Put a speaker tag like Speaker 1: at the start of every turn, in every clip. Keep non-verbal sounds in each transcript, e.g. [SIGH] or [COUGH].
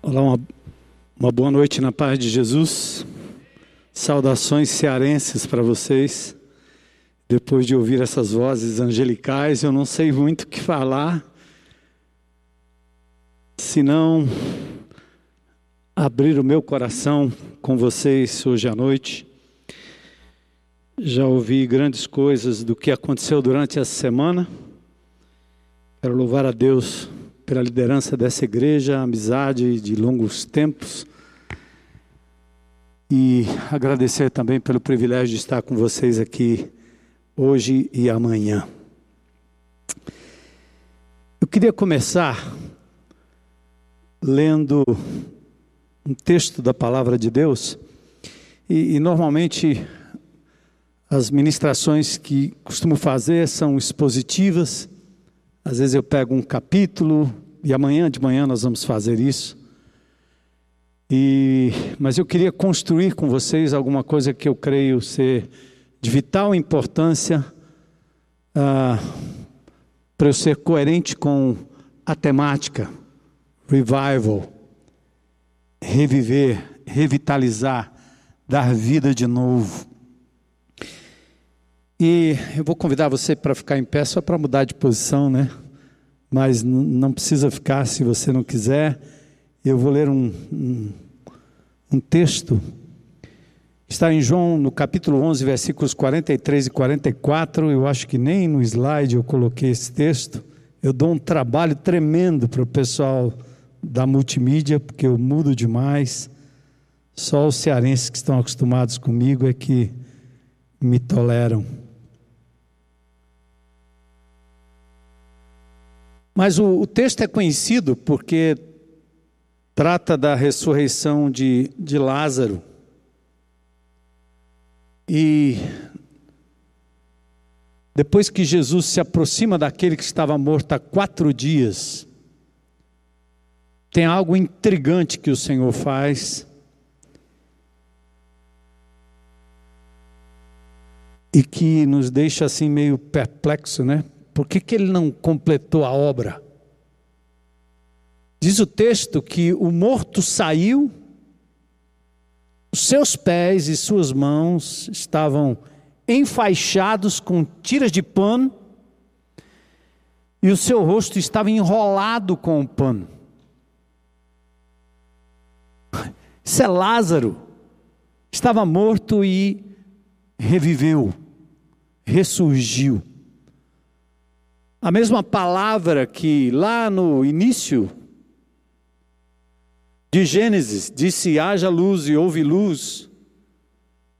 Speaker 1: Olá, uma, uma boa noite na paz de Jesus. Saudações cearenses para vocês. Depois de ouvir essas vozes angelicais, eu não sei muito o que falar, senão abrir o meu coração com vocês hoje à noite. Já ouvi grandes coisas do que aconteceu durante essa semana. Quero louvar a Deus pela liderança dessa igreja, amizade de longos tempos. E agradecer também pelo privilégio de estar com vocês aqui hoje e amanhã. Eu queria começar lendo um texto da palavra de Deus, e, e normalmente as ministrações que costumo fazer são expositivas às vezes eu pego um capítulo e amanhã de manhã nós vamos fazer isso. E, mas eu queria construir com vocês alguma coisa que eu creio ser de vital importância ah, para eu ser coerente com a temática revival, reviver, revitalizar, dar vida de novo. E eu vou convidar você para ficar em pé só para mudar de posição, né? Mas não precisa ficar se você não quiser. Eu vou ler um, um, um texto. Está em João, no capítulo 11, versículos 43 e 44. Eu acho que nem no slide eu coloquei esse texto. Eu dou um trabalho tremendo para o pessoal da multimídia, porque eu mudo demais. Só os cearenses que estão acostumados comigo é que me toleram. Mas o, o texto é conhecido porque trata da ressurreição de, de Lázaro. E depois que Jesus se aproxima daquele que estava morto há quatro dias, tem algo intrigante que o Senhor faz. E que nos deixa assim meio perplexo, né? Por que, que ele não completou a obra? Diz o texto que o morto saiu, os seus pés e suas mãos estavam enfaixados com tiras de pano, e o seu rosto estava enrolado com o pano. Isso é Lázaro, estava morto e reviveu, ressurgiu. A mesma palavra que lá no início de Gênesis disse: haja luz e houve luz,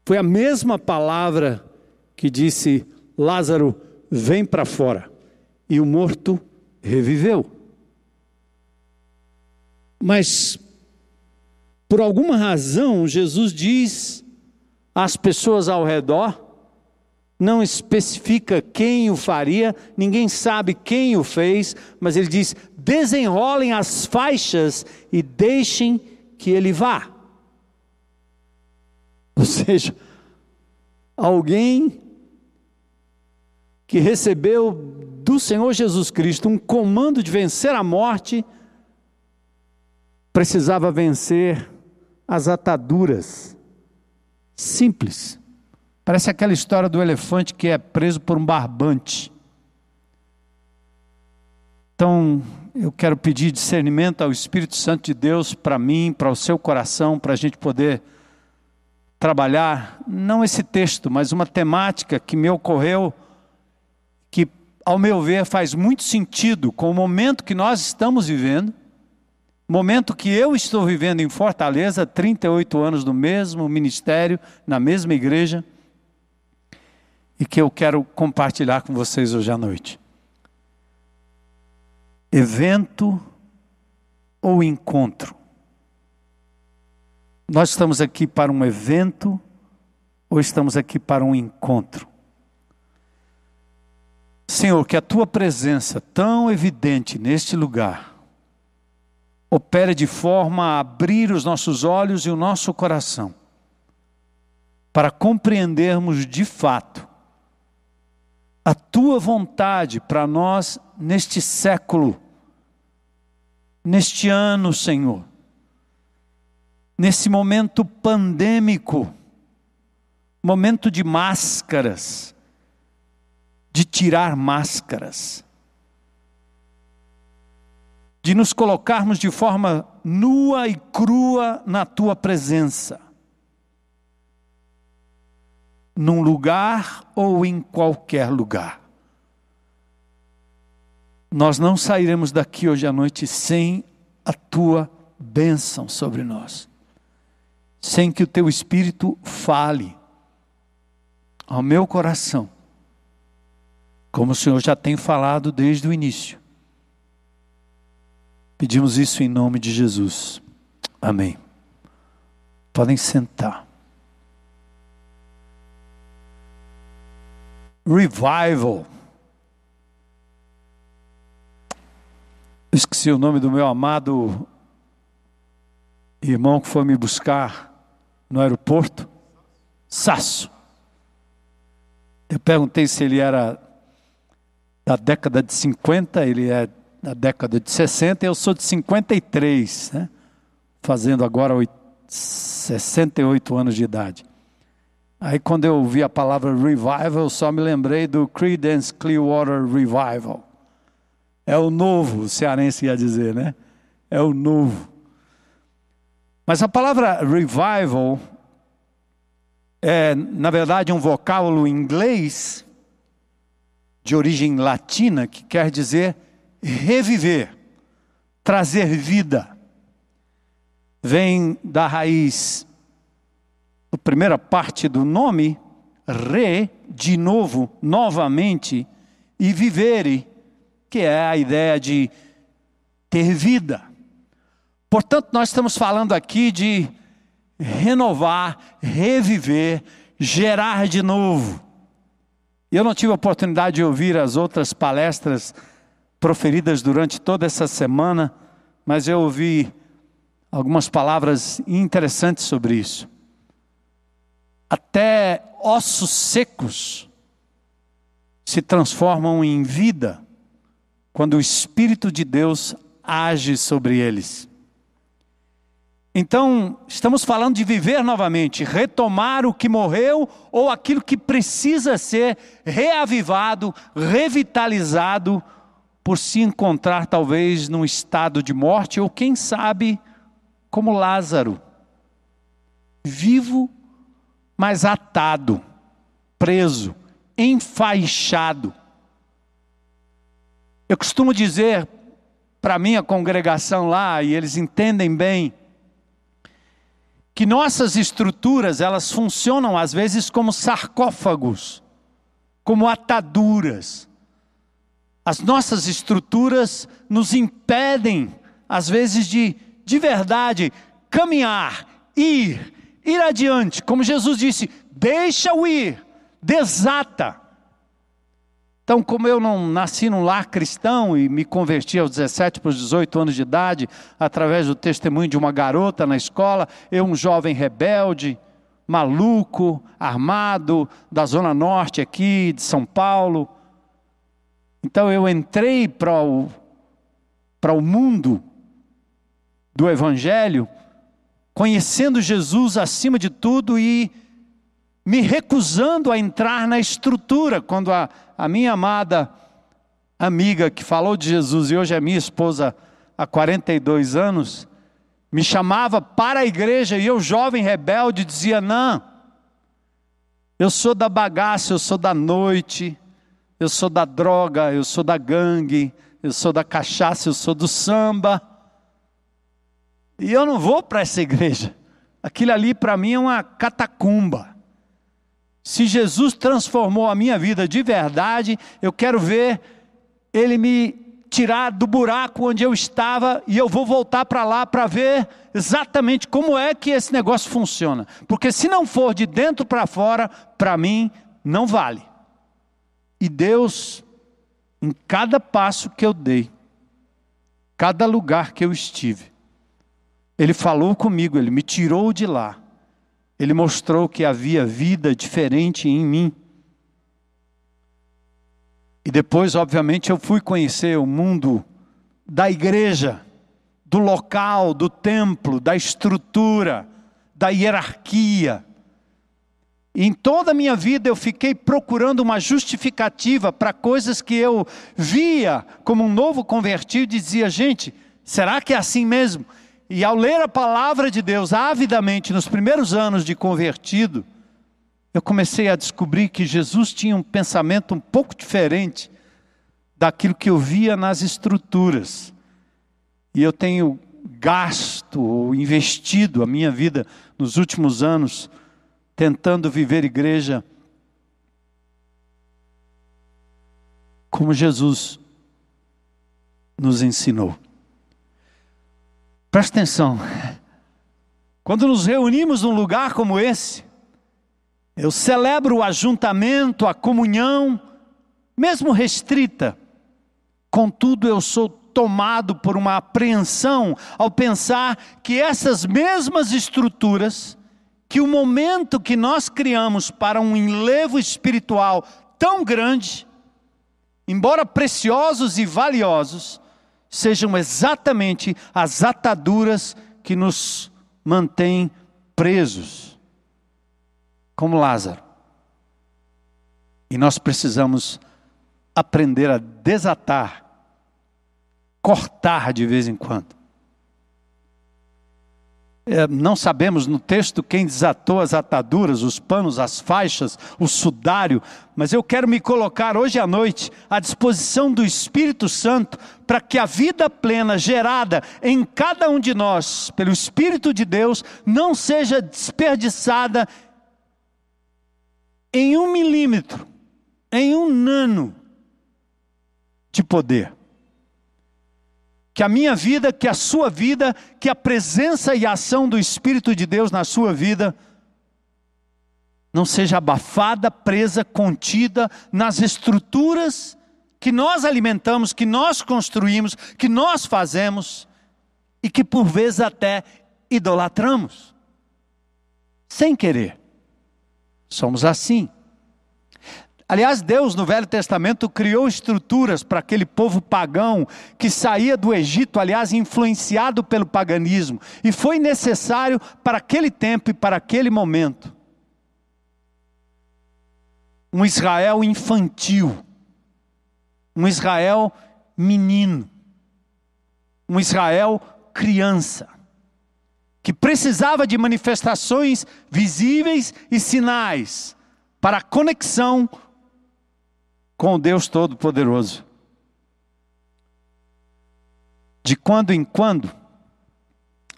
Speaker 1: foi a mesma palavra que disse: Lázaro, vem para fora. E o morto reviveu. Mas, por alguma razão, Jesus diz às pessoas ao redor: não especifica quem o faria, ninguém sabe quem o fez, mas ele diz: desenrolem as faixas e deixem que ele vá. Ou seja, alguém que recebeu do Senhor Jesus Cristo um comando de vencer a morte, precisava vencer as ataduras. Simples. Parece aquela história do elefante que é preso por um barbante. Então, eu quero pedir discernimento ao Espírito Santo de Deus para mim, para o seu coração, para a gente poder trabalhar, não esse texto, mas uma temática que me ocorreu, que, ao meu ver, faz muito sentido com o momento que nós estamos vivendo, momento que eu estou vivendo em Fortaleza, 38 anos no mesmo ministério, na mesma igreja e que eu quero compartilhar com vocês hoje à noite. Evento ou encontro? Nós estamos aqui para um evento ou estamos aqui para um encontro? Senhor, que a tua presença tão evidente neste lugar opere de forma a abrir os nossos olhos e o nosso coração para compreendermos de fato a tua vontade para nós neste século, neste ano, Senhor, nesse momento pandêmico, momento de máscaras, de tirar máscaras, de nos colocarmos de forma nua e crua na tua presença, num lugar ou em qualquer lugar. Nós não sairemos daqui hoje à noite sem a tua bênção sobre nós, sem que o teu Espírito fale ao meu coração, como o Senhor já tem falado desde o início. Pedimos isso em nome de Jesus. Amém. Podem sentar. Revival. Esqueci o nome do meu amado irmão que foi me buscar no aeroporto. Sasso. Eu perguntei se ele era da década de 50, ele é da década de 60, eu sou de 53, né? fazendo agora 68 anos de idade. Aí quando eu ouvi a palavra revival, eu só me lembrei do Creedence Clearwater Revival. É o novo, o cearense ia dizer, né? É o novo. Mas a palavra revival é, na verdade, um vocábulo inglês de origem latina que quer dizer reviver, trazer vida. Vem da raiz, a primeira parte do nome, re, de novo, novamente, e vivere, que é a ideia de ter vida. Portanto, nós estamos falando aqui de renovar, reviver, gerar de novo. Eu não tive a oportunidade de ouvir as outras palestras proferidas durante toda essa semana, mas eu ouvi algumas palavras interessantes sobre isso. Até ossos secos se transformam em vida quando o Espírito de Deus age sobre eles. Então, estamos falando de viver novamente, retomar o que morreu ou aquilo que precisa ser reavivado, revitalizado, por se encontrar talvez num estado de morte, ou quem sabe, como Lázaro, vivo, mas atado, preso, enfaixado. Eu costumo dizer para a minha congregação lá, e eles entendem bem, que nossas estruturas, elas funcionam às vezes como sarcófagos, como ataduras. As nossas estruturas nos impedem, às vezes, de, de verdade, caminhar, ir, ir adiante. Como Jesus disse: deixa-o ir, desata. Então, como eu não nasci num lar cristão e me converti aos 17 para os 18 anos de idade, através do testemunho de uma garota na escola, eu, um jovem rebelde, maluco, armado, da Zona Norte aqui, de São Paulo. Então, eu entrei para o, para o mundo do Evangelho, conhecendo Jesus acima de tudo e me recusando a entrar na estrutura. Quando a, a minha amada amiga que falou de Jesus e hoje é minha esposa há 42 anos, me chamava para a igreja e eu, jovem rebelde, dizia: Não, eu sou da bagaça, eu sou da noite, eu sou da droga, eu sou da gangue, eu sou da cachaça, eu sou do samba. E eu não vou para essa igreja. Aquilo ali para mim é uma catacumba. Se Jesus transformou a minha vida de verdade, eu quero ver Ele me tirar do buraco onde eu estava e eu vou voltar para lá para ver exatamente como é que esse negócio funciona. Porque se não for de dentro para fora, para mim não vale. E Deus, em cada passo que eu dei, cada lugar que eu estive, Ele falou comigo, Ele me tirou de lá ele mostrou que havia vida diferente em mim. E depois, obviamente, eu fui conhecer o mundo da igreja, do local, do templo, da estrutura, da hierarquia. Em toda a minha vida eu fiquei procurando uma justificativa para coisas que eu via como um novo convertido e dizia, gente, será que é assim mesmo? E ao ler a palavra de Deus avidamente nos primeiros anos de convertido, eu comecei a descobrir que Jesus tinha um pensamento um pouco diferente daquilo que eu via nas estruturas. E eu tenho gasto ou investido a minha vida nos últimos anos tentando viver igreja como Jesus nos ensinou. Presta atenção. Quando nos reunimos num lugar como esse, eu celebro o ajuntamento, a comunhão, mesmo restrita. Contudo, eu sou tomado por uma apreensão ao pensar que essas mesmas estruturas, que o momento que nós criamos para um enlevo espiritual tão grande, embora preciosos e valiosos, sejam exatamente as ataduras que nos mantêm presos, como Lázaro. E nós precisamos aprender a desatar cortar de vez em quando. É, não sabemos no texto quem desatou as ataduras, os panos, as faixas, o sudário, mas eu quero me colocar hoje à noite à disposição do Espírito Santo para que a vida plena gerada em cada um de nós pelo Espírito de Deus não seja desperdiçada em um milímetro, em um nano de poder que a minha vida, que a sua vida, que a presença e a ação do Espírito de Deus na sua vida não seja abafada, presa, contida nas estruturas que nós alimentamos, que nós construímos, que nós fazemos e que por vezes até idolatramos, sem querer. Somos assim. Aliás, Deus no Velho Testamento criou estruturas para aquele povo pagão que saía do Egito, aliás, influenciado pelo paganismo, e foi necessário para aquele tempo e para aquele momento. Um Israel infantil, um Israel menino, um Israel criança, que precisava de manifestações visíveis e sinais para a conexão com o Deus Todo-Poderoso. De quando em quando,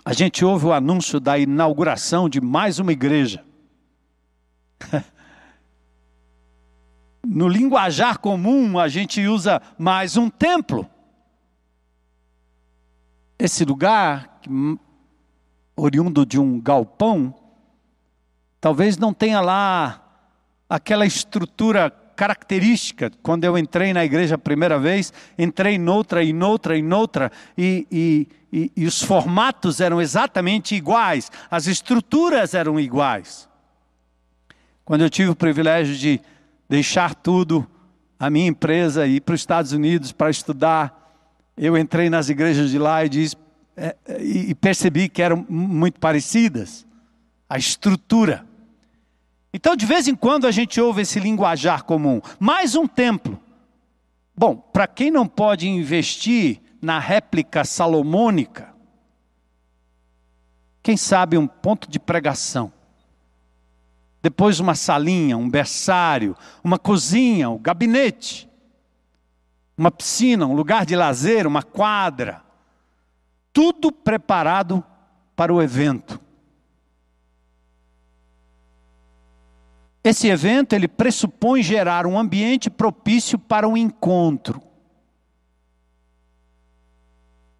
Speaker 1: a gente ouve o anúncio da inauguração de mais uma igreja. [LAUGHS] No linguajar comum, a gente usa mais um templo. Esse lugar, oriundo de um galpão, talvez não tenha lá aquela estrutura característica. Quando eu entrei na igreja a primeira vez, entrei noutra e noutra e noutra, e, e, e, e os formatos eram exatamente iguais, as estruturas eram iguais. Quando eu tive o privilégio de deixar tudo, a minha empresa, e ir para os Estados Unidos para estudar, eu entrei nas igrejas de lá e, disse, é, é, e percebi que eram muito parecidas. A estrutura. Então, de vez em quando, a gente ouve esse linguajar comum. Mais um templo. Bom, para quem não pode investir na réplica salomônica, quem sabe um ponto de pregação. Depois, uma salinha, um berçário, uma cozinha, um gabinete, uma piscina, um lugar de lazer, uma quadra. Tudo preparado para o evento. Esse evento ele pressupõe gerar um ambiente propício para um encontro.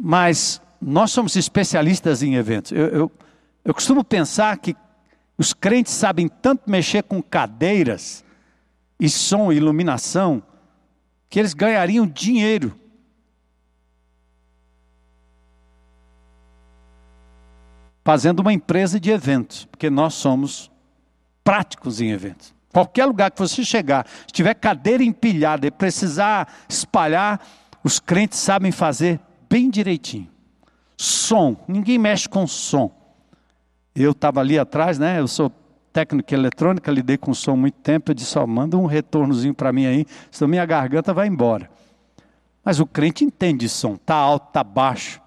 Speaker 1: Mas nós somos especialistas em eventos. Eu, eu, eu costumo pensar que os crentes sabem tanto mexer com cadeiras e som e iluminação que eles ganhariam dinheiro. Fazendo uma empresa de eventos, porque nós somos práticos em eventos. Qualquer lugar que você chegar, se tiver cadeira empilhada e precisar espalhar, os crentes sabem fazer bem direitinho. Som, ninguém mexe com som. Eu estava ali atrás, né? Eu sou técnico eletrônica, lidei com som muito tempo. Eu disse: ó, manda um retornozinho para mim aí, senão minha garganta vai embora. Mas o crente entende som, está alto, está baixo,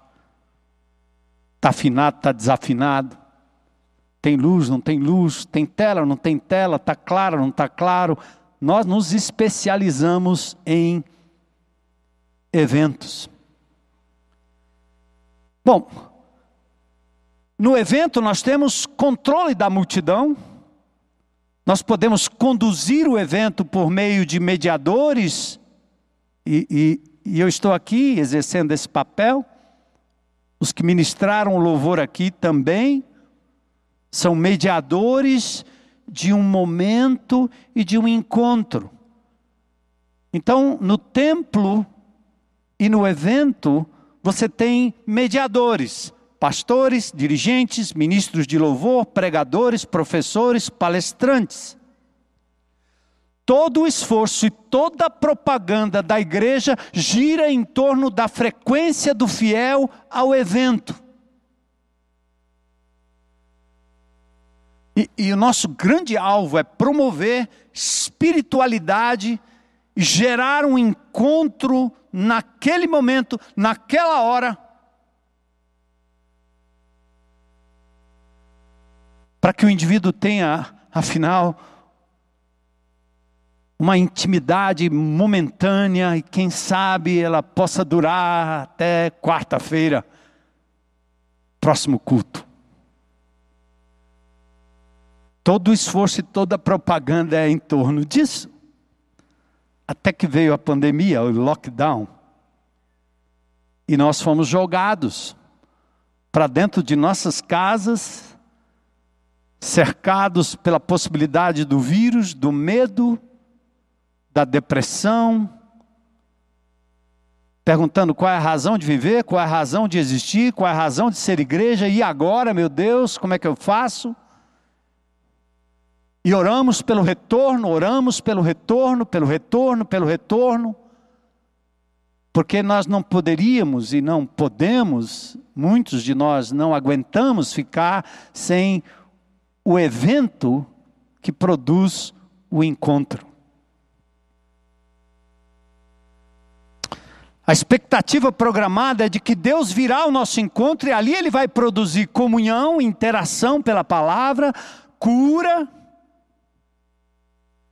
Speaker 1: está afinado, está desafinado, tem luz, não tem luz, tem tela, não tem tela, está claro, não está claro. Nós nos especializamos em eventos. Bom, no evento nós temos controle da multidão, nós podemos conduzir o evento por meio de mediadores, e, e, e eu estou aqui exercendo esse papel. Os que ministraram o louvor aqui também são mediadores de um momento e de um encontro. Então, no templo e no evento, você tem mediadores, pastores, dirigentes, ministros de louvor, pregadores, professores, palestrantes. Todo o esforço e toda a propaganda da igreja gira em torno da frequência do fiel ao evento. E, e, o nosso grande alvo é promover espiritualidade gerar um encontro naquele momento, naquela hora, para que o indivíduo tenha, afinal, uma intimidade momentânea e quem sabe ela possa durar até quarta-feira, próximo culto. Todo o esforço e toda a propaganda é em torno disso. Até que veio a pandemia, o lockdown, e nós fomos jogados para dentro de nossas casas, cercados pela possibilidade do vírus, do medo, da depressão, perguntando qual é a razão de viver, qual é a razão de existir, qual é a razão de ser igreja, e agora, meu Deus, como é que eu faço? E oramos pelo retorno, oramos pelo retorno, pelo retorno, pelo retorno, porque nós não poderíamos e não podemos, muitos de nós não aguentamos ficar sem o evento que produz o encontro. A expectativa programada é de que Deus virá ao nosso encontro e ali Ele vai produzir comunhão, interação pela palavra, cura.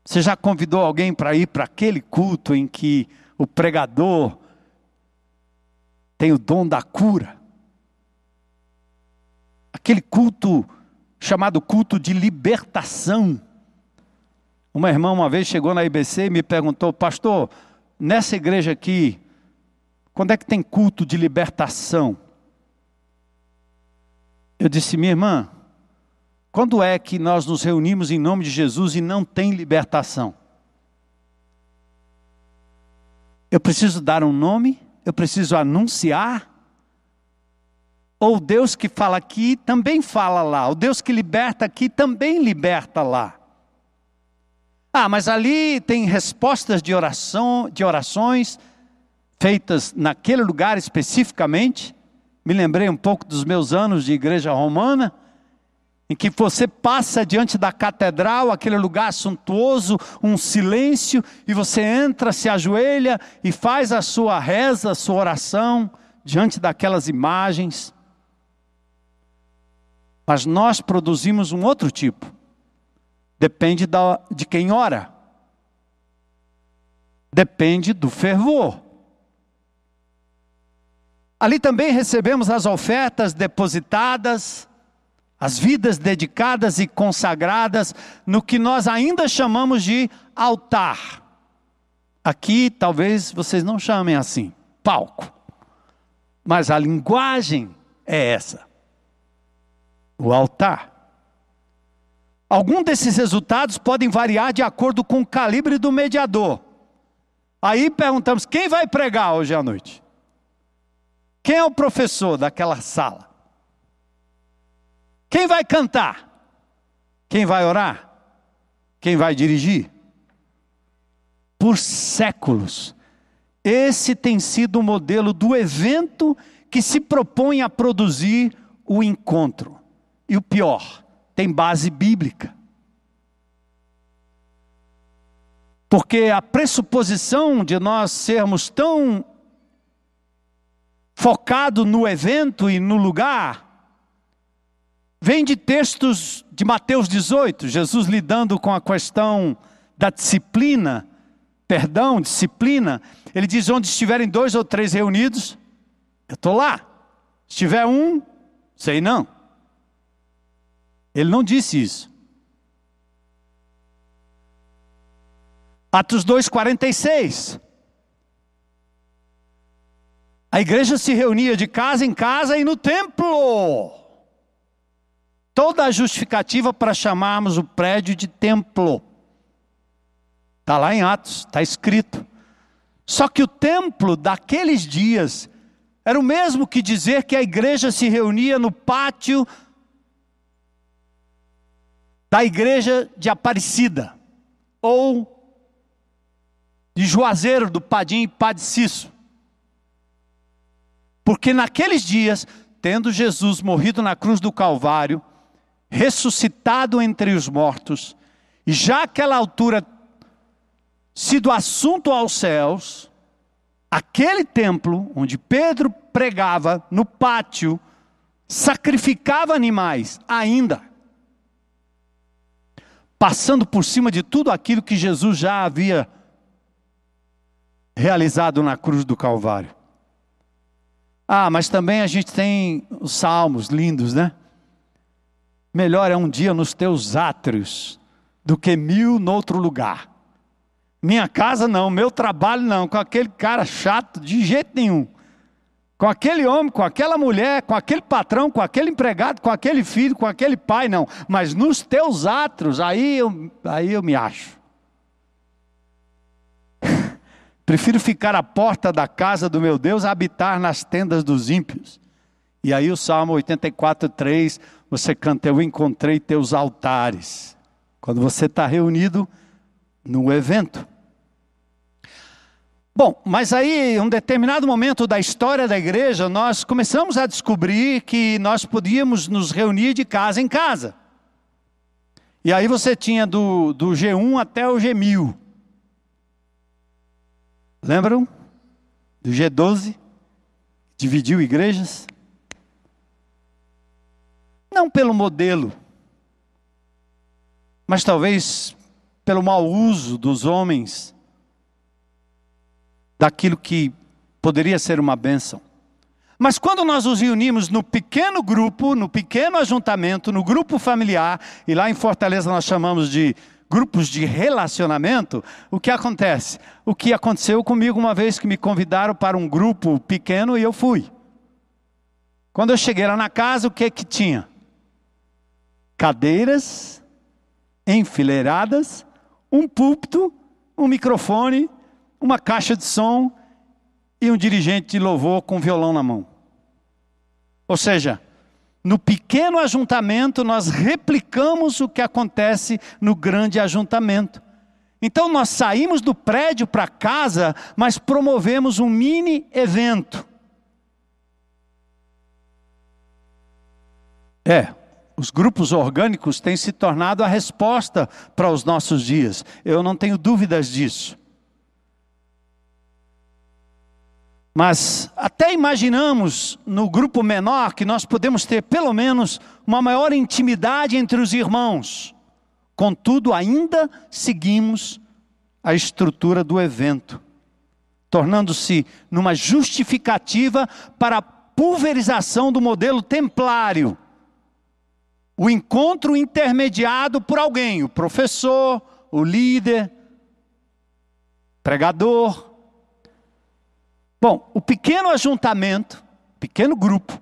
Speaker 1: Você já convidou alguém para ir para aquele culto em que o pregador tem o dom da cura? Aquele culto chamado culto de libertação. Uma irmã uma vez chegou na IBC e me perguntou, pastor, nessa igreja aqui, quando é que tem culto de libertação? Eu disse, minha irmã, quando é que nós nos reunimos em nome de Jesus e não tem libertação? Eu preciso dar um nome? Eu preciso anunciar? Ou Deus que fala aqui também fala lá? O Deus que liberta aqui também liberta lá? Ah, mas ali tem respostas de oração, de orações feitas naquele lugar especificamente. Me lembrei um pouco dos meus anos de igreja romana, em que você passa diante da catedral, aquele lugar suntuoso, um silêncio, e você entra, se ajoelha e faz a sua reza, a sua oração diante daquelas imagens. Mas nós produzimos um outro tipo. Depende da, de quem ora. Depende do fervor. Ali também recebemos as ofertas depositadas, as vidas dedicadas e consagradas no que nós ainda chamamos de altar. Aqui talvez vocês não chamem assim, palco. Mas a linguagem é essa. O altar. Alguns desses resultados podem variar de acordo com o calibre do mediador. Aí perguntamos: quem vai pregar hoje à noite? Quem é o professor daquela sala? Quem vai cantar? Quem vai orar? Quem vai dirigir? Por séculos, esse tem sido o modelo do evento que se propõe a produzir o encontro. e o pior, tem base bíblica. Porque a pressuposição de nós sermos tão focado no evento e no lugar vem de textos de Mateus 18, Jesus lidando com a questão da disciplina, perdão, disciplina. Ele diz: onde estiverem dois ou três reunidos, eu estou lá. Se tiver um, sei não. Ele não disse isso. Atos 2,46. A igreja se reunia de casa em casa e no templo. Toda a justificativa para chamarmos o prédio de templo. Está lá em Atos, está escrito. Só que o templo daqueles dias era o mesmo que dizer que a igreja se reunia no pátio da igreja de Aparecida, ou de Juazeiro, do Padim e Padiciço. Porque naqueles dias, tendo Jesus morrido na cruz do Calvário, ressuscitado entre os mortos, e já àquela altura sido assunto aos céus, aquele templo onde Pedro pregava no pátio, sacrificava animais ainda, passando por cima de tudo aquilo que Jesus já havia realizado na cruz do Calvário. Ah, mas também a gente tem os salmos lindos, né? Melhor é um dia nos teus átrios do que mil noutro lugar. Minha casa não, meu trabalho não, com aquele cara chato de jeito nenhum. Com aquele homem, com aquela mulher, com aquele patrão, com aquele empregado, com aquele filho, com aquele pai, não. Mas nos teus átrios, aí eu, aí eu me acho. [LAUGHS] Prefiro ficar à porta da casa do meu Deus a habitar nas tendas dos ímpios. E aí o Salmo 84, 3 você canta, eu encontrei teus altares. Quando você está reunido no evento. Bom, mas aí, em um determinado momento da história da igreja, nós começamos a descobrir que nós podíamos nos reunir de casa em casa. E aí você tinha do, do G1 até o G1000. Lembram? Do G12? Dividiu igrejas? Não pelo modelo, mas talvez pelo mau uso dos homens daquilo que poderia ser uma bênção. Mas quando nós nos reunimos no pequeno grupo, no pequeno ajuntamento, no grupo familiar, e lá em Fortaleza nós chamamos de grupos de relacionamento, o que acontece? O que aconteceu comigo uma vez que me convidaram para um grupo pequeno e eu fui. Quando eu cheguei lá na casa, o que que tinha? Cadeiras enfileiradas, um púlpito, um microfone, uma caixa de som e um dirigente de louvor com violão na mão. Ou seja, no pequeno ajuntamento nós replicamos o que acontece no grande ajuntamento. Então nós saímos do prédio para casa, mas promovemos um mini evento. É, os grupos orgânicos têm se tornado a resposta para os nossos dias. Eu não tenho dúvidas disso. Mas até imaginamos no grupo menor que nós podemos ter pelo menos uma maior intimidade entre os irmãos. Contudo, ainda seguimos a estrutura do evento, tornando-se numa justificativa para a pulverização do modelo templário o encontro intermediado por alguém, o professor, o líder, pregador. Bom, o pequeno ajuntamento, pequeno grupo,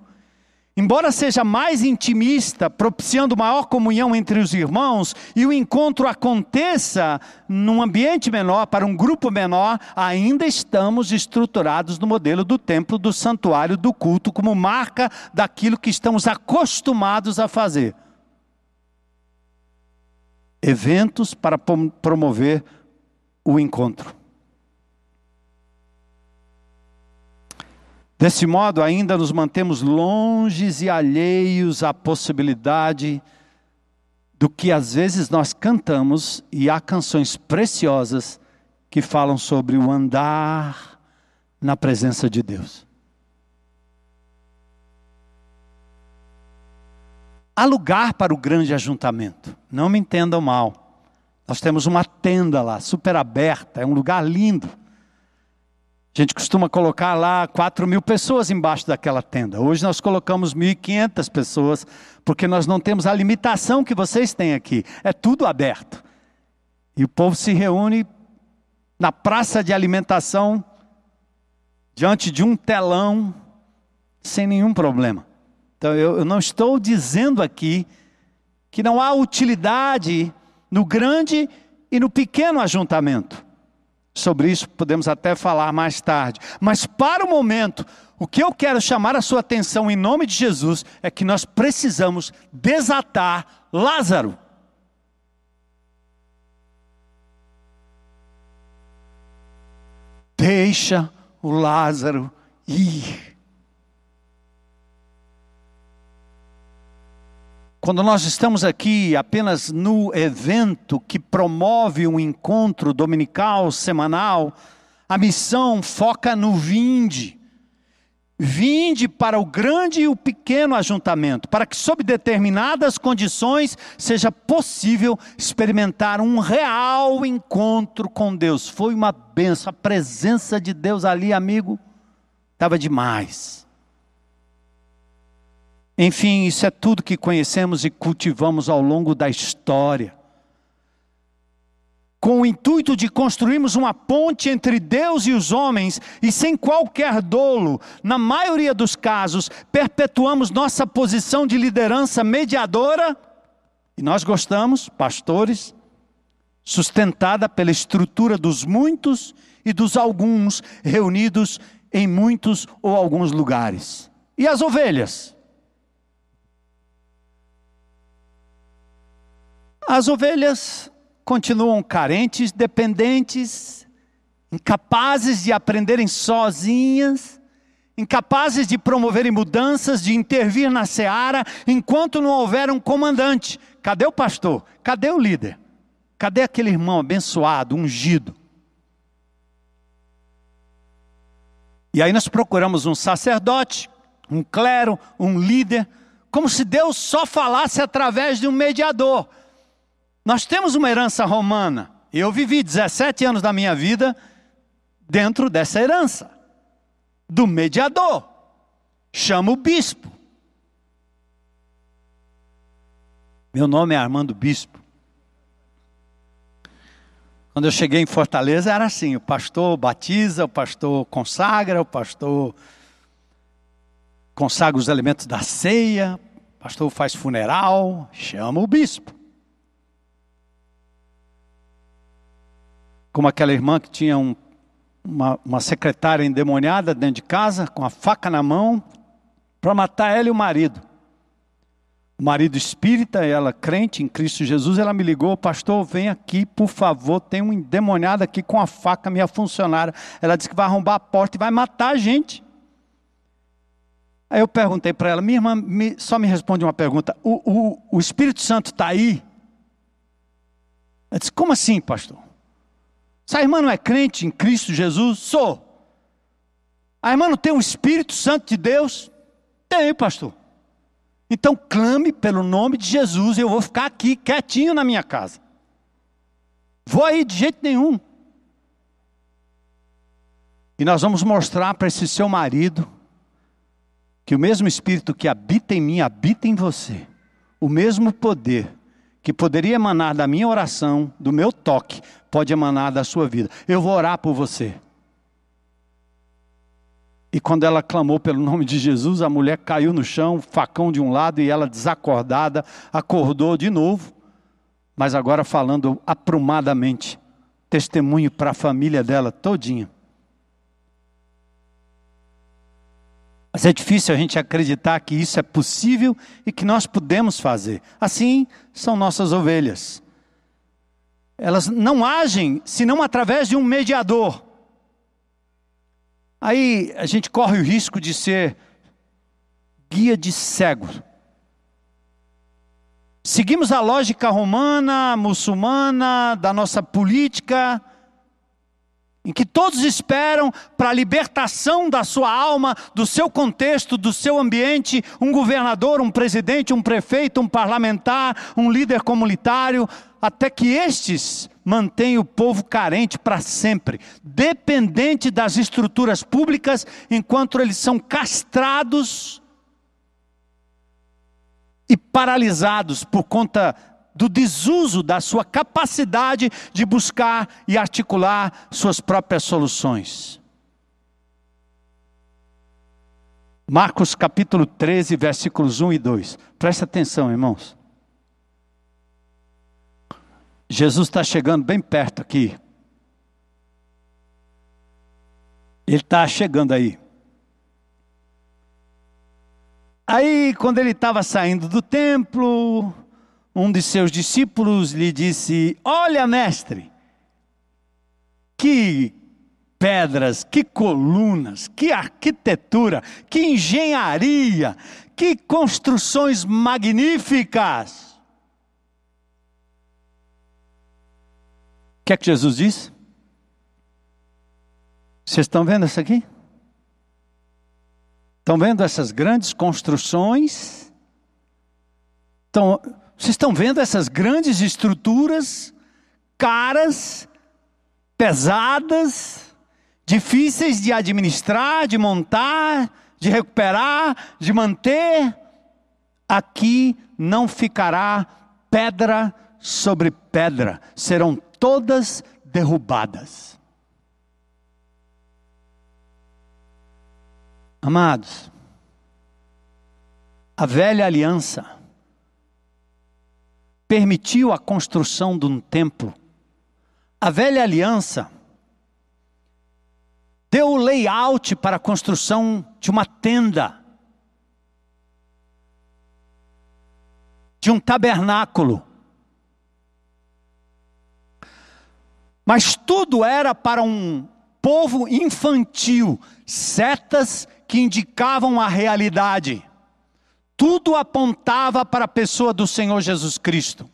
Speaker 1: embora seja mais intimista, propiciando maior comunhão entre os irmãos, e o encontro aconteça num ambiente menor, para um grupo menor, ainda estamos estruturados no modelo do templo, do santuário, do culto, como marca daquilo que estamos acostumados a fazer eventos para promover o encontro. Desse modo, ainda nos mantemos longes e alheios à possibilidade do que às vezes nós cantamos, e há canções preciosas que falam sobre o andar na presença de Deus. Há lugar para o grande ajuntamento, não me entendam mal. Nós temos uma tenda lá, super aberta, é um lugar lindo. A gente costuma colocar lá 4 mil pessoas embaixo daquela tenda. Hoje nós colocamos 1.500 pessoas, porque nós não temos a limitação que vocês têm aqui. É tudo aberto. E o povo se reúne na praça de alimentação, diante de um telão, sem nenhum problema. Então eu, eu não estou dizendo aqui que não há utilidade no grande e no pequeno ajuntamento. Sobre isso podemos até falar mais tarde. Mas para o momento, o que eu quero chamar a sua atenção em nome de Jesus é que nós precisamos desatar Lázaro. Deixa o Lázaro ir. Quando nós estamos aqui apenas no evento que promove um encontro dominical, semanal, a missão foca no vinde. Vinde para o grande e o pequeno ajuntamento, para que, sob determinadas condições, seja possível experimentar um real encontro com Deus. Foi uma benção, a presença de Deus ali, amigo, estava demais. Enfim, isso é tudo que conhecemos e cultivamos ao longo da história com o intuito de construirmos uma ponte entre Deus e os homens, e sem qualquer dolo, na maioria dos casos, perpetuamos nossa posição de liderança mediadora, e nós gostamos, pastores, sustentada pela estrutura dos muitos e dos alguns reunidos em muitos ou alguns lugares. E as ovelhas? As ovelhas continuam carentes, dependentes, incapazes de aprenderem sozinhas, incapazes de promoverem mudanças, de intervir na seara, enquanto não houver um comandante. Cadê o pastor? Cadê o líder? Cadê aquele irmão abençoado, ungido? E aí nós procuramos um sacerdote, um clero, um líder, como se Deus só falasse através de um mediador. Nós temos uma herança romana. Eu vivi 17 anos da minha vida dentro dessa herança do mediador. Chama o bispo. Meu nome é Armando Bispo. Quando eu cheguei em Fortaleza era assim: o pastor batiza, o pastor consagra, o pastor consagra os elementos da ceia, o pastor faz funeral, chama o bispo. Como aquela irmã que tinha um, uma, uma secretária endemoniada dentro de casa, com a faca na mão, para matar ela e o marido. O marido espírita, ela crente em Cristo Jesus, ela me ligou, pastor, vem aqui, por favor, tem um endemoniado aqui com a faca, minha funcionária. Ela disse que vai arrombar a porta e vai matar a gente. Aí eu perguntei para ela, minha irmã, me, só me responde uma pergunta: o, o, o Espírito Santo está aí? Ela disse, como assim, pastor? Essa irmã não é crente em Cristo Jesus? Sou. A irmã não tem o Espírito Santo de Deus? Tenho, pastor. Então clame pelo nome de Jesus, eu vou ficar aqui quietinho na minha casa. Vou aí de jeito nenhum. E nós vamos mostrar para esse seu marido que o mesmo Espírito que habita em mim habita em você. O mesmo poder que poderia emanar da minha oração, do meu toque, pode emanar da sua vida. Eu vou orar por você. E quando ela clamou pelo nome de Jesus, a mulher caiu no chão, facão de um lado, e ela, desacordada, acordou de novo, mas agora falando aprumadamente, testemunho para a família dela todinha. Mas é difícil a gente acreditar que isso é possível e que nós podemos fazer. Assim são nossas ovelhas. Elas não agem senão através de um mediador. Aí a gente corre o risco de ser guia de cego. Seguimos a lógica romana, muçulmana, da nossa política, em que todos esperam para a libertação da sua alma, do seu contexto, do seu ambiente, um governador, um presidente, um prefeito, um parlamentar, um líder comunitário, até que estes mantenham o povo carente para sempre, dependente das estruturas públicas, enquanto eles são castrados e paralisados por conta do desuso da sua capacidade de buscar e articular suas próprias soluções. Marcos capítulo 13, versículos 1 e 2. Presta atenção, irmãos. Jesus está chegando bem perto aqui. Ele está chegando aí. Aí, quando ele estava saindo do templo, um de seus discípulos lhe disse: Olha, mestre, que pedras, que colunas, que arquitetura, que engenharia, que construções magníficas. O que é que Jesus disse? Vocês estão vendo isso aqui? Estão vendo essas grandes construções? Estão, vocês estão vendo essas grandes estruturas, caras, pesadas, difíceis de administrar, de montar, de recuperar, de manter? Aqui não ficará pedra sobre pedra, serão todas derrubadas. Amados, a velha aliança permitiu a construção de um templo. A velha aliança deu o layout para a construção de uma tenda, de um tabernáculo. Mas tudo era para um povo infantil, setas que indicavam a realidade. Tudo apontava para a pessoa do Senhor Jesus Cristo.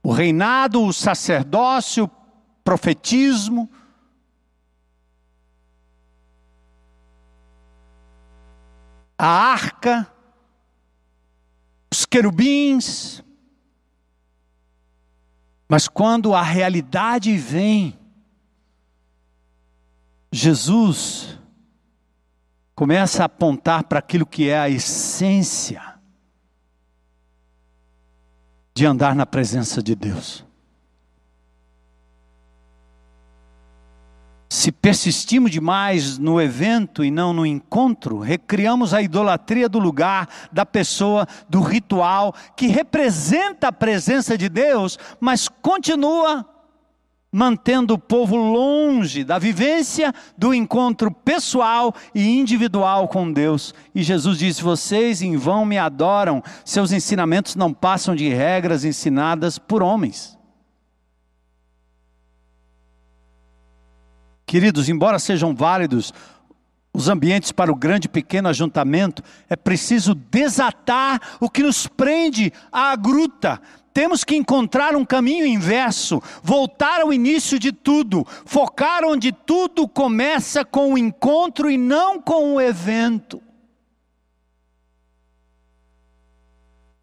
Speaker 1: O reinado, o sacerdócio, o profetismo, a arca, os querubins. Mas quando a realidade vem, Jesus começa a apontar para aquilo que é a essência de andar na presença de Deus. Se persistimos demais no evento e não no encontro, recriamos a idolatria do lugar, da pessoa, do ritual, que representa a presença de Deus, mas continua mantendo o povo longe da vivência do encontro pessoal e individual com Deus. E Jesus disse: Vocês em vão me adoram, seus ensinamentos não passam de regras ensinadas por homens. Queridos, embora sejam válidos os ambientes para o grande e pequeno ajuntamento, é preciso desatar o que nos prende à gruta, temos que encontrar um caminho inverso, voltar ao início de tudo, focar onde tudo começa com o encontro e não com o evento.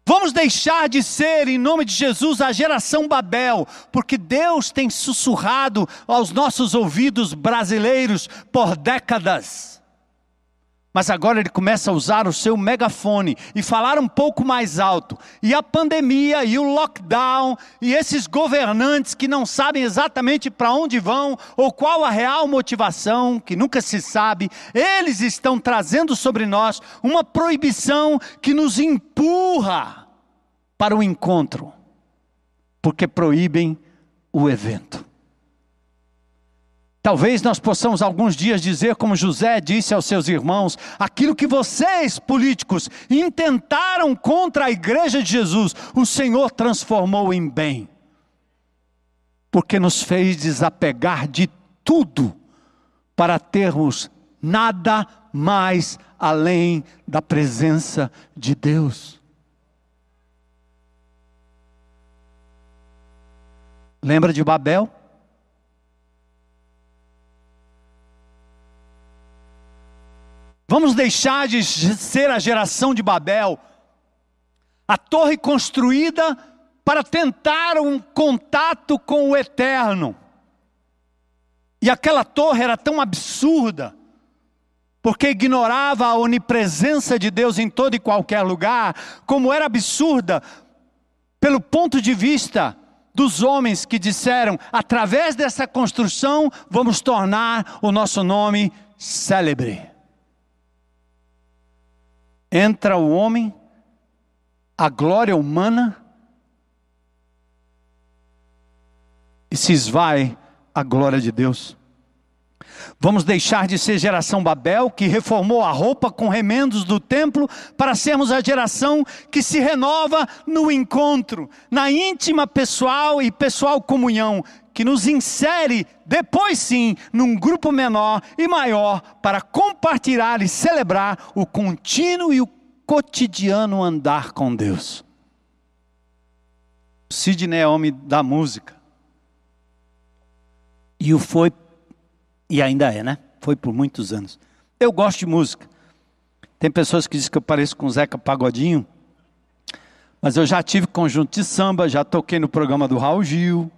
Speaker 1: Vamos deixar de ser, em nome de Jesus, a geração Babel, porque Deus tem sussurrado aos nossos ouvidos brasileiros por décadas. Mas agora ele começa a usar o seu megafone e falar um pouco mais alto. E a pandemia e o lockdown e esses governantes que não sabem exatamente para onde vão ou qual a real motivação, que nunca se sabe, eles estão trazendo sobre nós uma proibição que nos empurra para o encontro, porque proíbem o evento. Talvez nós possamos alguns dias dizer, como José disse aos seus irmãos: aquilo que vocês, políticos, intentaram contra a igreja de Jesus, o Senhor transformou em bem, porque nos fez desapegar de tudo para termos nada mais além da presença de Deus. Lembra de Babel? Vamos deixar de ser a geração de Babel, a torre construída para tentar um contato com o eterno. E aquela torre era tão absurda, porque ignorava a onipresença de Deus em todo e qualquer lugar, como era absurda pelo ponto de vista dos homens que disseram: através dessa construção vamos tornar o nosso nome célebre. Entra o homem, a glória humana, e se esvai a glória de Deus. Vamos deixar de ser geração Babel, que reformou a roupa com remendos do templo, para sermos a geração que se renova no encontro, na íntima pessoal e pessoal comunhão, que nos insere, depois sim, num grupo menor e maior, para compartilhar e celebrar o contínuo e o cotidiano andar com Deus. Sidney é homem da música. E o foi e ainda é, né? Foi por muitos anos. Eu gosto de música. Tem pessoas que dizem que eu pareço com Zeca Pagodinho. Mas eu já tive conjunto de samba, já toquei no programa do Raul Gil.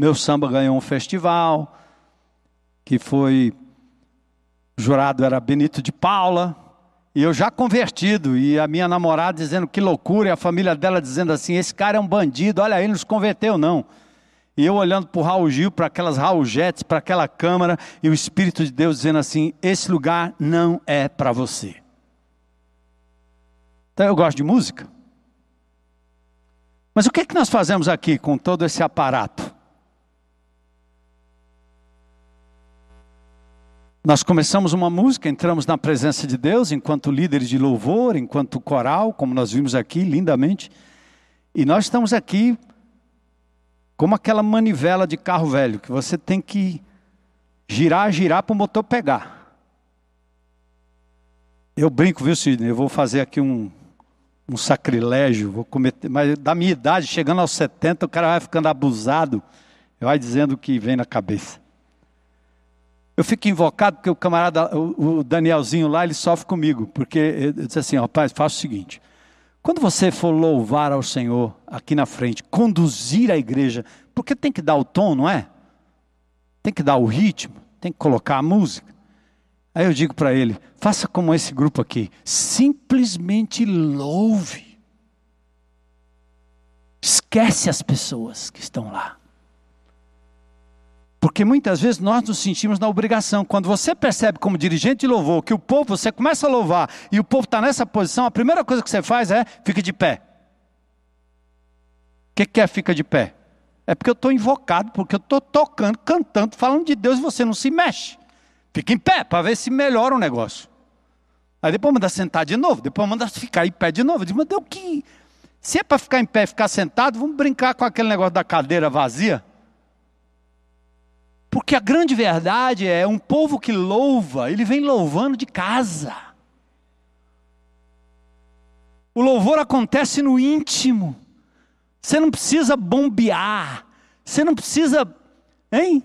Speaker 1: Meu samba ganhou um festival, que foi. O jurado era Benito de Paula. E eu já convertido, e a minha namorada dizendo que loucura, e a família dela dizendo assim: esse cara é um bandido, olha, ele não se converteu, não. E eu olhando para o Raul Gil, para aquelas Raul Jets, para aquela câmara, e o Espírito de Deus dizendo assim: esse lugar não é para você. Então eu gosto de música. Mas o que, é que nós fazemos aqui com todo esse aparato? Nós começamos uma música, entramos na presença de Deus enquanto líderes de louvor, enquanto coral, como nós vimos aqui lindamente, e nós estamos aqui como aquela manivela de carro velho, que você tem que girar, girar para o motor pegar. Eu brinco, viu, Sidney? Eu vou fazer aqui um, um sacrilégio, vou cometer, mas da minha idade, chegando aos 70, o cara vai ficando abusado, vai dizendo o que vem na cabeça. Eu fico invocado porque o camarada, o, Danielzinho lá, ele sofre comigo, porque ele diz assim, rapaz, faça o seguinte, quando você for louvar ao Senhor aqui na frente, conduzir a igreja, porque tem que dar o tom, não é? Tem que dar o ritmo, tem que colocar a música. Aí eu digo para ele: faça como esse grupo aqui, simplesmente louve. Esquece as pessoas que estão lá. Porque muitas vezes nós nos sentimos na obrigação. Quando você percebe como dirigente de louvor que o povo, você começa a louvar e o povo está nessa posição, a primeira coisa que você faz é fica de pé. O que, que é fica de pé? É porque eu estou invocado, porque eu estou tocando, cantando, falando de Deus e você não se mexe. Fica em pé para ver se melhora o negócio. Aí depois manda sentar de novo, depois manda ficar em pé de novo. Diz, mas deu que. Se é para ficar em pé e ficar sentado, vamos brincar com aquele negócio da cadeira vazia. Porque a grande verdade é um povo que louva, ele vem louvando de casa. O louvor acontece no íntimo. Você não precisa bombear. Você não precisa, hein?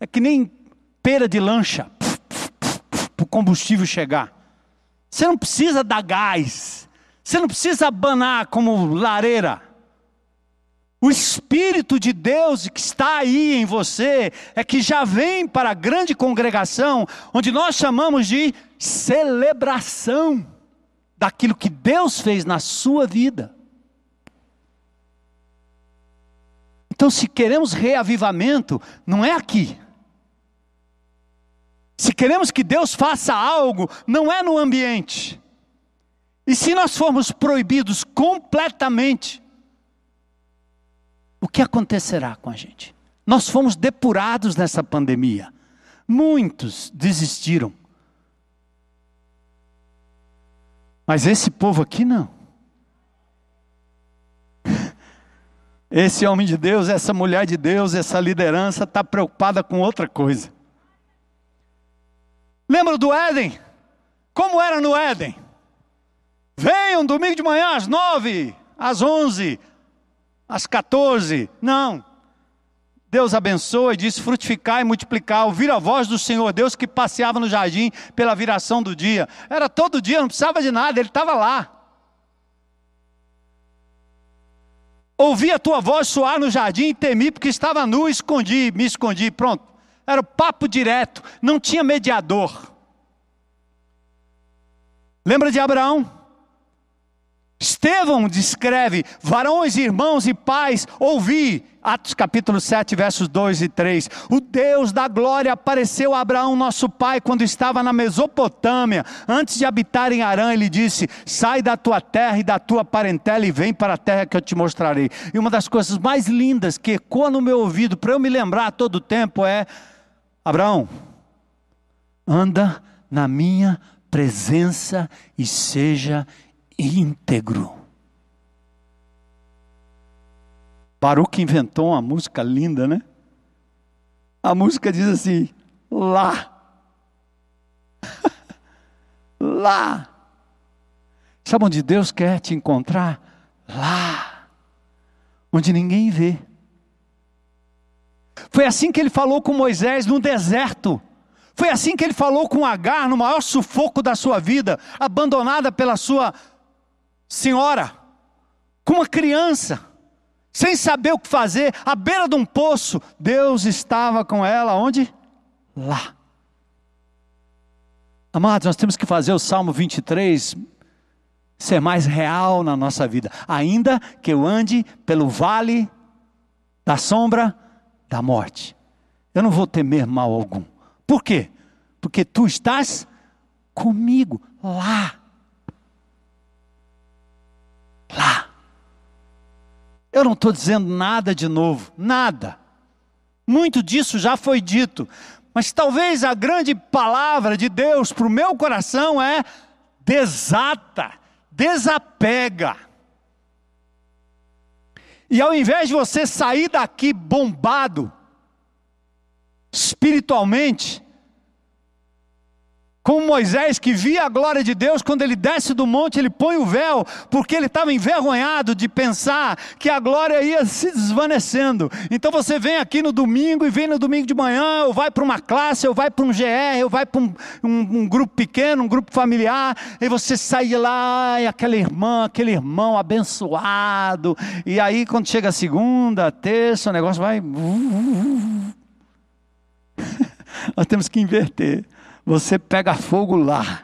Speaker 1: É que nem pera de lancha para o combustível chegar. Você não precisa dar gás. Você não precisa abanar como lareira. O Espírito de Deus que está aí em você é que já vem para a grande congregação, onde nós chamamos de celebração daquilo que Deus fez na sua vida. Então, se queremos reavivamento, não é aqui. Se queremos que Deus faça algo, não é no ambiente. E se nós formos proibidos completamente, o que acontecerá com a gente? Nós fomos depurados nessa pandemia. Muitos desistiram. Mas esse povo aqui não. [LAUGHS] Esse homem de Deus, essa mulher de Deus, essa liderança está preocupada com outra coisa. Lembra do Éden? Como era no Éden? Venham domingo de manhã às nove, às onze, às quatorze. Não. Deus abençoa e diz: frutificar e multiplicar. Ouvir a voz do Senhor Deus que passeava no jardim pela viração do dia. Era todo dia, não precisava de nada, ele estava lá. Ouvi a tua voz soar no jardim e temi, porque estava nu, escondi, me escondi. Pronto. Era o papo direto, não tinha mediador. Lembra de Abraão? Estevão descreve: varões, irmãos e pais, ouvi. Atos capítulo 7, versos 2 e 3. O Deus da glória apareceu a Abraão, nosso pai, quando estava na Mesopotâmia. Antes de habitar em Arã, ele disse: Sai da tua terra e da tua parentela e vem para a terra que eu te mostrarei. E uma das coisas mais lindas que ecoa no meu ouvido, para eu me lembrar todo tempo, é: Abraão, anda na minha presença e seja íntegro. Baruch inventou uma música linda, né? A música diz assim: lá. [LAUGHS] lá. Sabe onde Deus quer te encontrar? Lá. Onde ninguém vê. Foi assim que ele falou com Moisés no deserto. Foi assim que ele falou com Agar no maior sufoco da sua vida, abandonada pela sua senhora, com uma criança, sem saber o que fazer, à beira de um poço. Deus estava com ela onde? Lá. Amados, nós temos que fazer o Salmo 23 ser mais real na nossa vida. Ainda que eu ande pelo vale da sombra da morte, eu não vou temer mal algum. Por quê? Porque tu estás comigo lá. Lá. Eu não estou dizendo nada de novo, nada. Muito disso já foi dito. Mas talvez a grande palavra de Deus para o meu coração é: desata, desapega. E ao invés de você sair daqui bombado, espiritualmente, como Moisés que via a glória de Deus, quando ele desce do monte, ele põe o véu, porque ele estava envergonhado de pensar que a glória ia se desvanecendo. Então você vem aqui no domingo e vem no domingo de manhã, ou vai para uma classe, ou vai para um GR, ou vai para um, um, um, grupo pequeno, um grupo familiar, e você sai lá, e aquela irmã, aquele irmão abençoado, e aí quando chega a segunda, a terça, o negócio vai. [LAUGHS] Nós temos que inverter. Você pega fogo lá.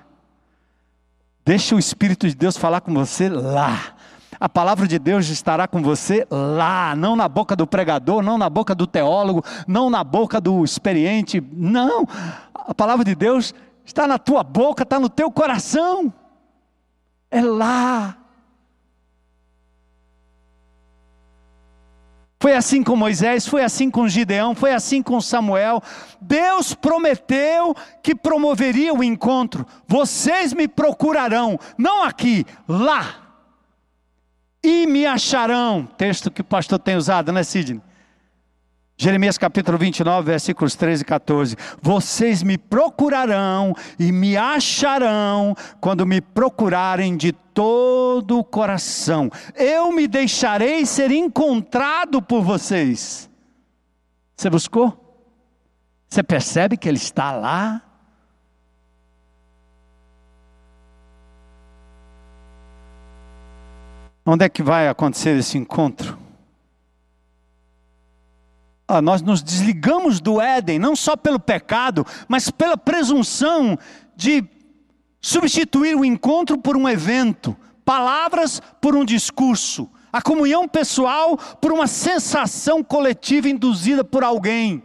Speaker 1: Deixa o Espírito de Deus falar com você lá. A palavra de Deus estará com você lá, não na boca do pregador, não na boca do teólogo, não na boca do experiente. Não. A palavra de Deus está na tua boca, está no teu coração. É lá. Foi assim com Moisés, foi assim com Gideão, foi assim com Samuel. Deus prometeu que promoveria o encontro. Vocês me procurarão, não aqui, lá. E me acharão. Texto que o pastor tem usado, né, Sidney? Jeremias capítulo 29, versículos 13 e 14. Vocês me procurarão e me acharão quando me procurarem de todo o coração. Eu me deixarei ser encontrado por vocês. Você buscou? Você percebe que ele está lá? Onde é que vai acontecer esse encontro? Ah, nós nos desligamos do Éden, não só pelo pecado, mas pela presunção de substituir o encontro por um evento, palavras por um discurso, a comunhão pessoal por uma sensação coletiva induzida por alguém.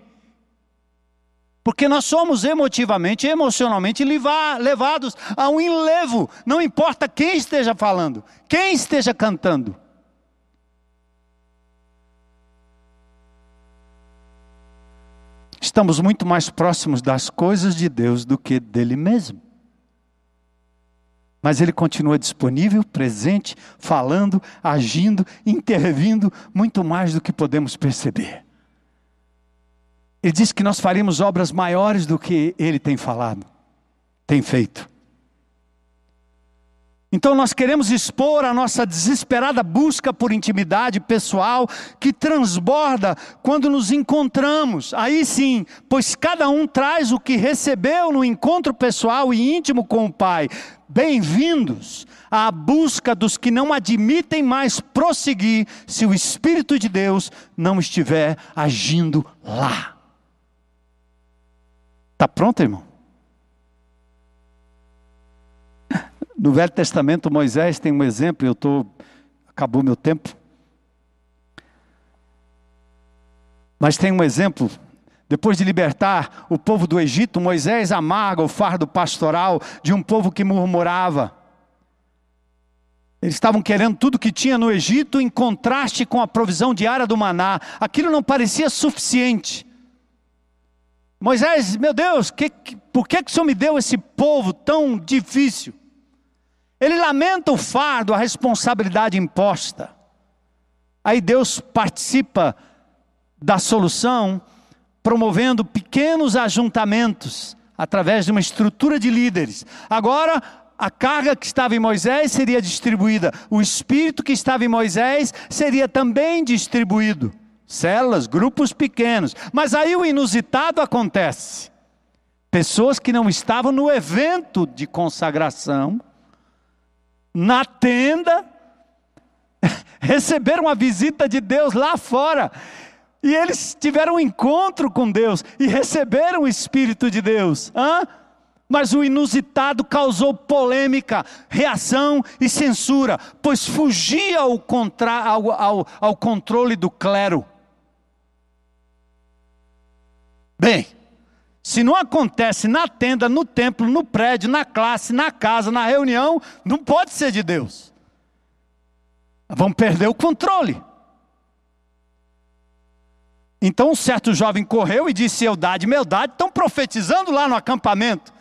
Speaker 1: Porque nós somos emotivamente, emocionalmente levados a um enlevo, não importa quem esteja falando, quem esteja cantando. Estamos muito mais próximos das coisas de Deus do que dele mesmo. Mas ele continua disponível, presente, falando, agindo, intervindo, muito mais do que podemos perceber. Ele diz que nós faremos obras maiores do que ele tem falado. tem feito. Então nós queremos expor a nossa desesperada busca por intimidade pessoal que transborda quando nos encontramos. Aí sim, pois cada um traz o que recebeu no encontro pessoal e íntimo com o Pai. Bem-vindos à busca dos que não admitem mais prosseguir se o Espírito de Deus não estiver agindo lá. Está pronto, irmão? No Velho Testamento, Moisés tem um exemplo, eu estou. Acabou meu tempo. Mas tem um exemplo. Depois de libertar o povo do Egito, Moisés amarga o fardo pastoral de um povo que murmurava. Eles estavam querendo tudo que tinha no Egito em contraste com a provisão diária do maná. Aquilo não parecia suficiente. Moisés, meu Deus, que, que, por que, que o Senhor me deu esse povo tão difícil? Ele lamenta o fardo, a responsabilidade imposta. Aí Deus participa da solução, promovendo pequenos ajuntamentos através de uma estrutura de líderes. Agora, a carga que estava em Moisés seria distribuída, o espírito que estava em Moisés seria também distribuído. Células, grupos pequenos. Mas aí o inusitado acontece. Pessoas que não estavam no evento de consagração, na tenda, [LAUGHS] receberam a visita de Deus lá fora. E eles tiveram um encontro com Deus e receberam o Espírito de Deus. Hã? Mas o inusitado causou polêmica, reação e censura, pois fugia ao, contra, ao, ao, ao controle do clero. Bem, se não acontece na tenda, no templo, no prédio, na classe, na casa, na reunião, não pode ser de Deus. Vão perder o controle. Então um certo jovem correu e disse: Eudade, Meldade, estão profetizando lá no acampamento.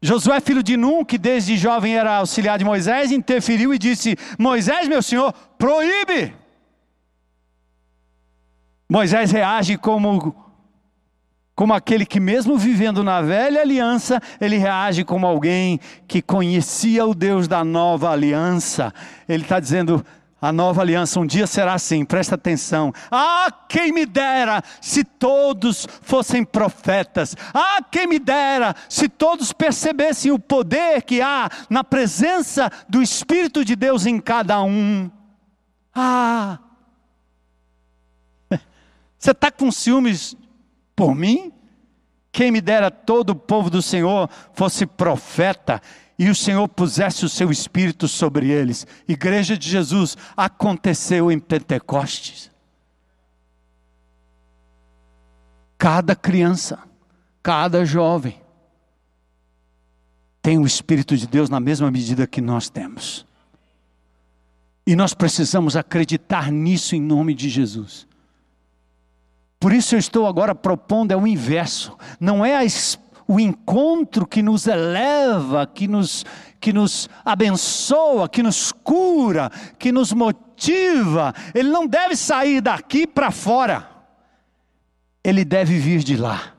Speaker 1: Josué, filho de Num, que desde jovem era auxiliar de Moisés, interferiu e disse: Moisés, meu senhor, proíbe. Moisés reage como como aquele que, mesmo vivendo na velha aliança, ele reage como alguém que conhecia o Deus da nova aliança. Ele está dizendo: a nova aliança um dia será assim, presta atenção. Ah, quem me dera se todos fossem profetas. Ah, quem me dera se todos percebessem o poder que há na presença do Espírito de Deus em cada um. Ah, [LAUGHS] você está com ciúmes por mim? Quem me dera todo o povo do Senhor fosse profeta e o Senhor pusesse o seu espírito sobre eles. Igreja de Jesus, aconteceu em Pentecostes. Cada criança, cada jovem tem o Espírito de Deus na mesma medida que nós temos. E nós precisamos acreditar nisso em nome de Jesus. Por isso eu estou agora propondo é o inverso. Não é a, o encontro que nos eleva, que nos, que nos abençoa, que nos cura, que nos motiva. Ele não deve sair daqui para fora. Ele deve vir de lá.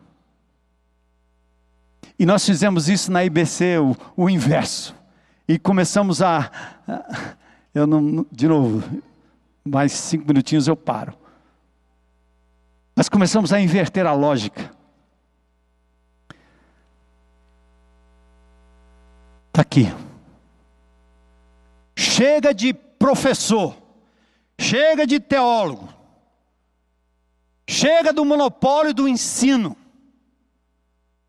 Speaker 1: E nós fizemos isso na IBC, o, o inverso. E começamos a. Eu não. De novo, mais cinco minutinhos eu paro. Nós começamos a inverter a lógica. Está aqui. Chega de professor, chega de teólogo, chega do monopólio do ensino.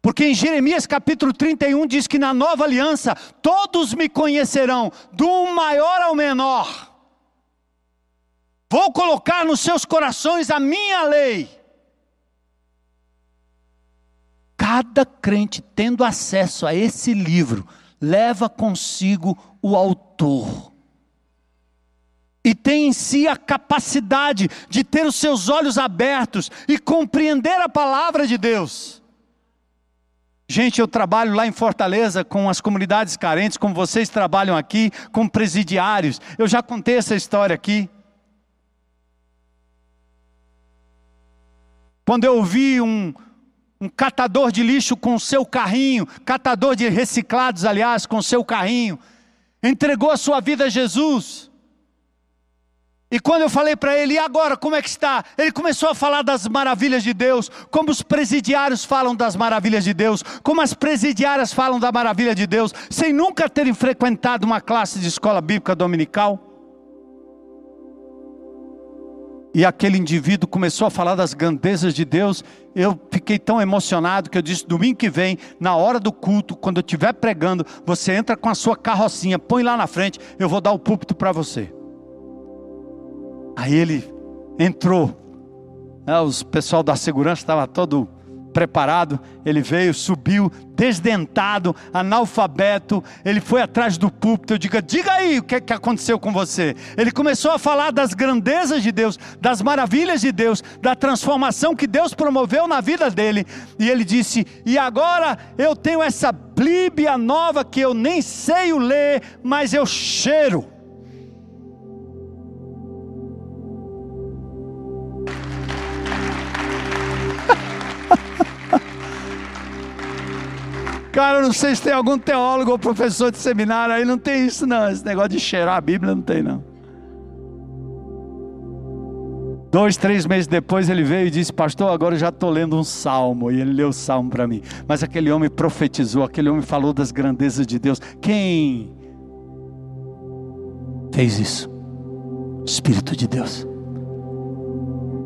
Speaker 1: Porque em Jeremias capítulo 31 diz que na nova aliança todos me conhecerão, do maior ao menor. Vou colocar nos seus corações a minha lei. Cada crente tendo acesso a esse livro, leva consigo o autor. E tem em si a capacidade de ter os seus olhos abertos e compreender a palavra de Deus. Gente, eu trabalho lá em Fortaleza com as comunidades carentes, como vocês trabalham aqui, com presidiários. Eu já contei essa história aqui. Quando eu ouvi um, um catador de lixo com seu carrinho, catador de reciclados, aliás, com seu carrinho, entregou a sua vida a Jesus. E quando eu falei para ele, e agora, como é que está? Ele começou a falar das maravilhas de Deus, como os presidiários falam das maravilhas de Deus, como as presidiárias falam da maravilha de Deus, sem nunca terem frequentado uma classe de escola bíblica dominical. E aquele indivíduo começou a falar das grandezas de Deus. Eu fiquei tão emocionado que eu disse: domingo que vem, na hora do culto, quando eu estiver pregando, você entra com a sua carrocinha, põe lá na frente, eu vou dar o púlpito para você. Aí ele entrou. Né, os pessoal da segurança estava todo preparado. Ele veio, subiu, desdentado, analfabeto. Ele foi atrás do púlpito. Eu digo: diga aí o que, que aconteceu com você. Ele começou a falar das grandezas de Deus, das maravilhas de Deus, da transformação que Deus promoveu na vida dele. E ele disse: e agora eu tenho essa Bíblia nova que eu nem sei o ler, mas eu cheiro. Cara, eu não sei se tem algum teólogo ou professor de seminário aí, não tem isso não. Esse negócio de cheirar a Bíblia não tem não. Dois, três meses depois ele veio e disse: Pastor, agora eu já estou lendo um salmo. E ele leu o salmo para mim. Mas aquele homem profetizou, aquele homem falou das grandezas de Deus. Quem fez isso? Espírito de Deus.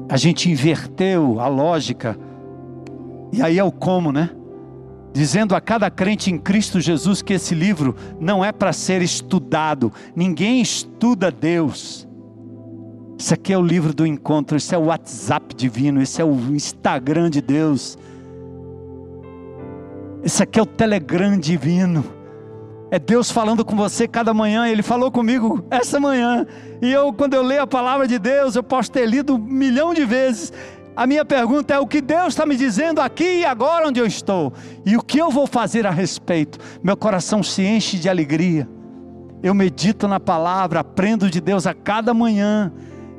Speaker 1: A gente inverteu a lógica. E aí é o como, né? Dizendo a cada crente em Cristo Jesus que esse livro não é para ser estudado, ninguém estuda Deus. Isso aqui é o livro do encontro, isso é o WhatsApp divino, isso é o Instagram de Deus, isso aqui é o Telegram divino. É Deus falando com você cada manhã, Ele falou comigo essa manhã. E eu, quando eu leio a palavra de Deus, eu posso ter lido um milhão de vezes. A minha pergunta é: o que Deus está me dizendo aqui e agora onde eu estou? E o que eu vou fazer a respeito? Meu coração se enche de alegria. Eu medito na palavra, aprendo de Deus a cada manhã.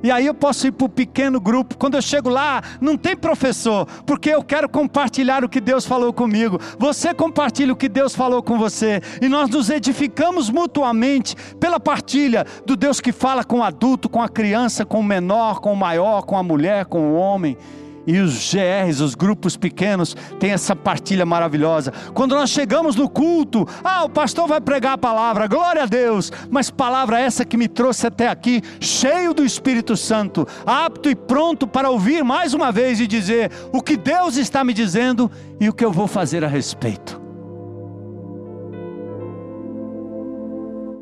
Speaker 1: E aí eu posso ir para o pequeno grupo. Quando eu chego lá, não tem professor, porque eu quero compartilhar o que Deus falou comigo. Você compartilha o que Deus falou com você. E nós nos edificamos mutuamente pela partilha do Deus que fala com o adulto, com a criança, com o menor, com o maior, com a mulher, com o homem. E os GRs, os grupos pequenos, têm essa partilha maravilhosa. Quando nós chegamos no culto, ah, o pastor vai pregar a palavra, glória a Deus, mas palavra essa que me trouxe até aqui, cheio do Espírito Santo, apto e pronto para ouvir mais uma vez e dizer o que Deus está me dizendo e o que eu vou fazer a respeito.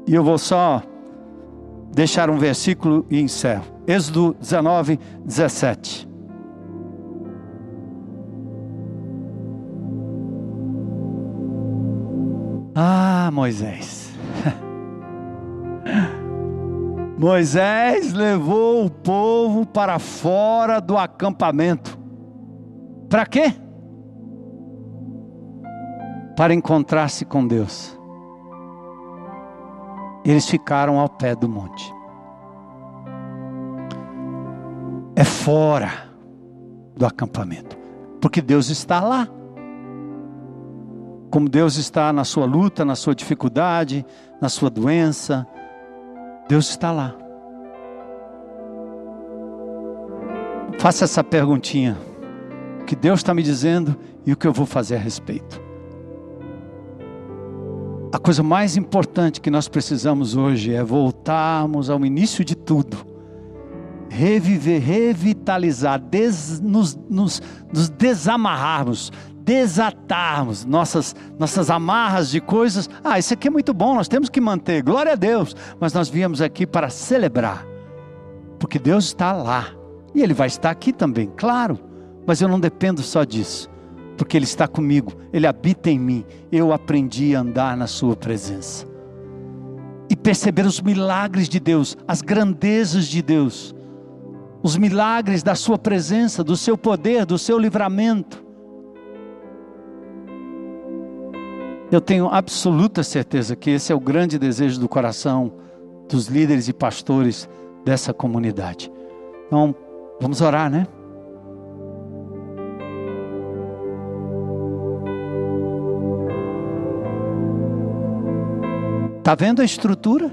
Speaker 1: E eu vou só deixar um versículo e encerro. Êxodo 19, 17. Ah, Moisés. [LAUGHS] Moisés levou o povo para fora do acampamento. Para quê? Para encontrar-se com Deus. Eles ficaram ao pé do monte. É fora do acampamento, porque Deus está lá como Deus está na sua luta, na sua dificuldade, na sua doença. Deus está lá. Faça essa perguntinha: o que Deus está me dizendo e o que eu vou fazer a respeito? A coisa mais importante que nós precisamos hoje é voltarmos ao início de tudo, reviver, revitalizar, des, nos, nos, nos desamarrarmos desatarmos nossas, nossas amarras de coisas. Ah, isso aqui é muito bom, nós temos que manter, glória a Deus. Mas nós viemos aqui para celebrar, porque Deus está lá e Ele vai estar aqui também, claro. Mas eu não dependo só disso, porque Ele está comigo, Ele habita em mim. Eu aprendi a andar na Sua presença e perceber os milagres de Deus, as grandezas de Deus, os milagres da Sua presença, do Seu poder, do Seu livramento. Eu tenho absoluta certeza que esse é o grande desejo do coração dos líderes e pastores dessa comunidade. Então, vamos orar, né? Está vendo a estrutura?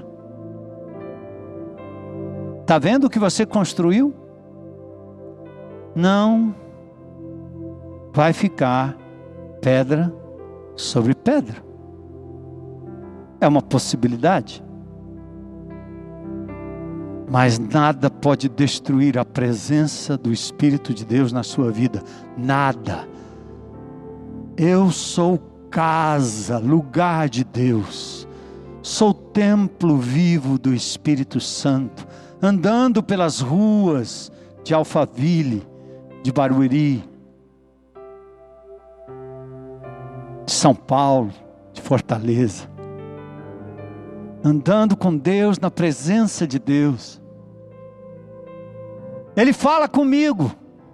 Speaker 1: Está vendo o que você construiu? Não vai ficar pedra sobre pedra. É uma possibilidade. Mas nada pode destruir a presença do Espírito de Deus na sua vida. Nada. Eu sou casa, lugar de Deus. Sou templo vivo do Espírito Santo, andando pelas ruas de Alphaville, de Barueri, de São Paulo, de Fortaleza. Andando com Deus, na presença de Deus. Ele fala comigo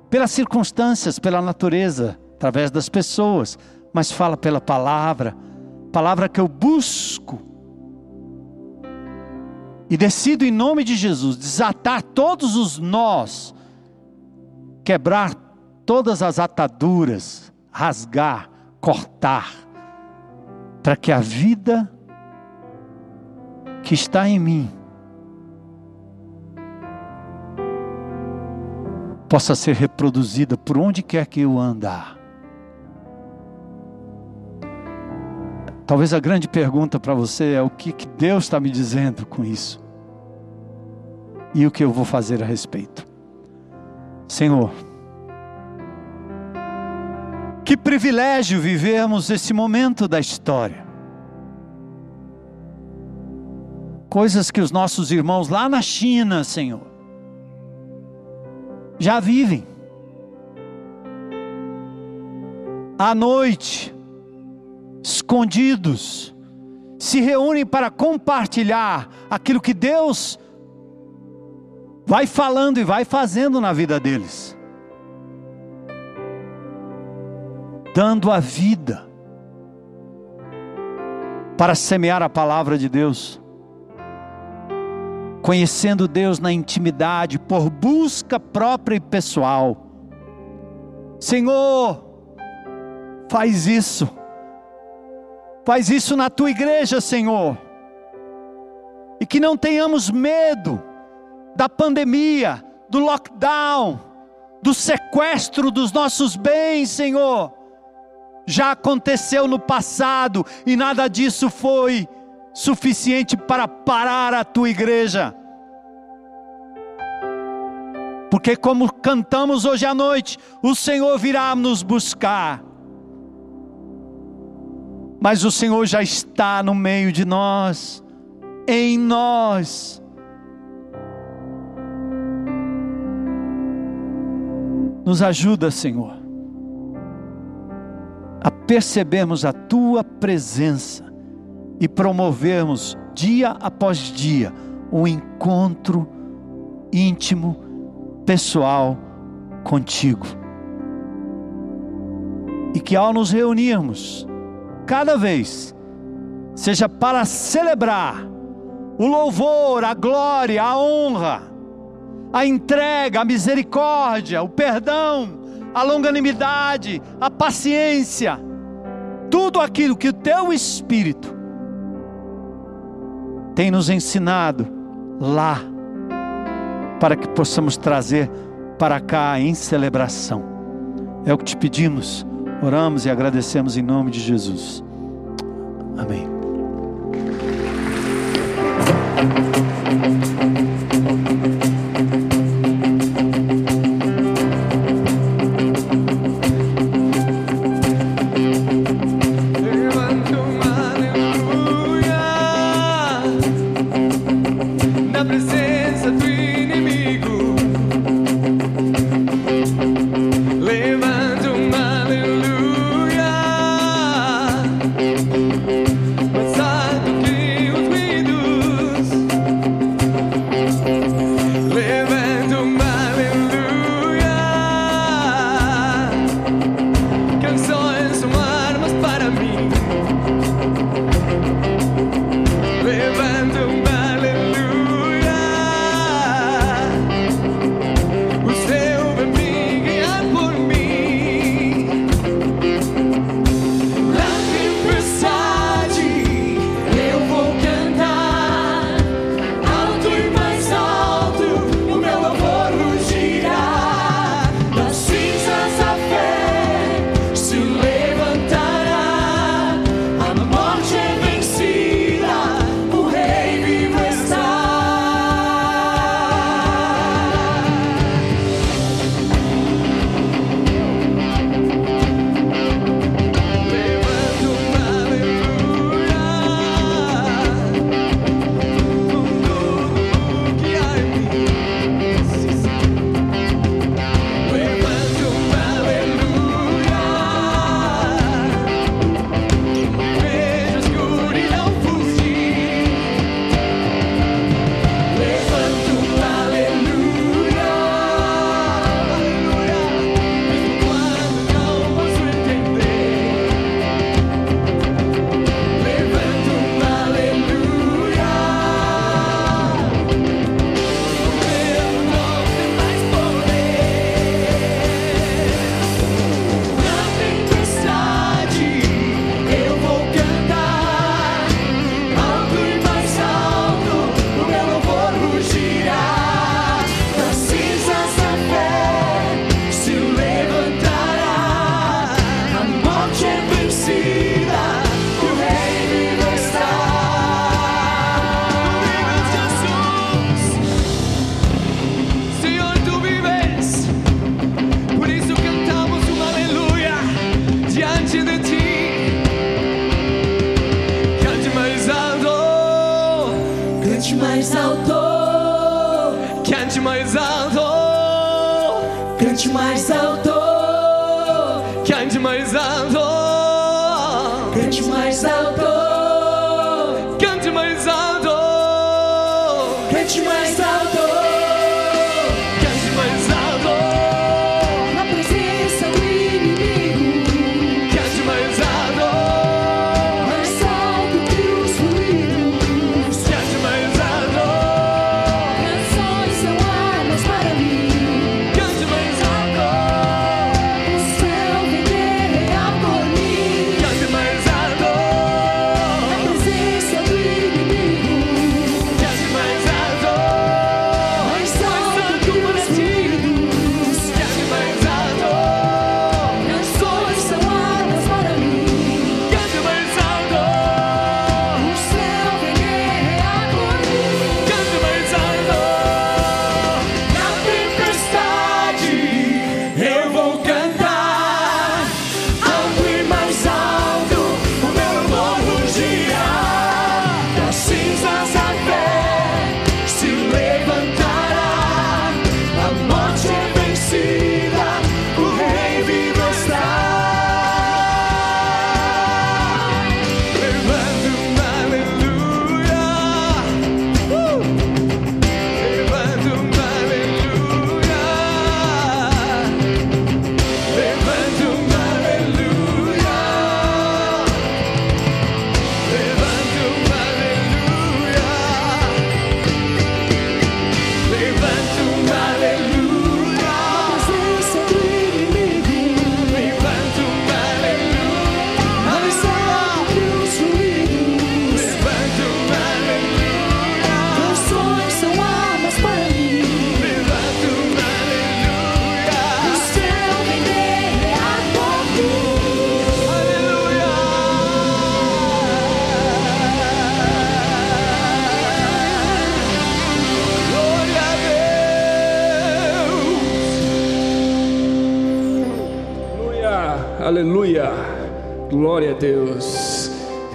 Speaker 1: pelas circunstâncias, pela natureza, através das pessoas, mas fala pela palavra, palavra que eu busco. E decido em nome de Jesus desatar todos os nós, quebrar todas as ataduras, rasgar, cortar, para que a vida que está em mim possa ser reproduzida por onde quer que eu andar. Talvez a grande pergunta para você é o que, que Deus está me dizendo com isso e o que eu vou fazer a respeito. Senhor, que privilégio vivermos esse momento da história. Coisas que os nossos irmãos lá na China, Senhor, já vivem. À noite, escondidos, se reúnem para compartilhar aquilo que Deus vai falando e vai fazendo na vida deles. Dando a vida para semear a palavra de Deus, conhecendo Deus na intimidade, por busca própria e pessoal. Senhor, faz isso, faz isso na tua igreja, Senhor, e que não tenhamos medo da pandemia, do lockdown, do sequestro dos nossos bens, Senhor já aconteceu no passado e nada disso foi suficiente para parar a tua igreja. Porque, como cantamos hoje à noite, o Senhor virá nos buscar. Mas o Senhor já está no meio de nós, em nós. Nos ajuda, Senhor a percebermos a tua presença e promovermos dia após dia um encontro íntimo, pessoal contigo. E que ao nos reunirmos, cada vez, seja para celebrar o louvor, a glória, a honra, a entrega, a misericórdia, o perdão, a longanimidade, a paciência, tudo aquilo que o teu Espírito tem nos ensinado lá, para que possamos trazer para cá em celebração. É o que te pedimos, oramos e agradecemos em nome de Jesus. Amém.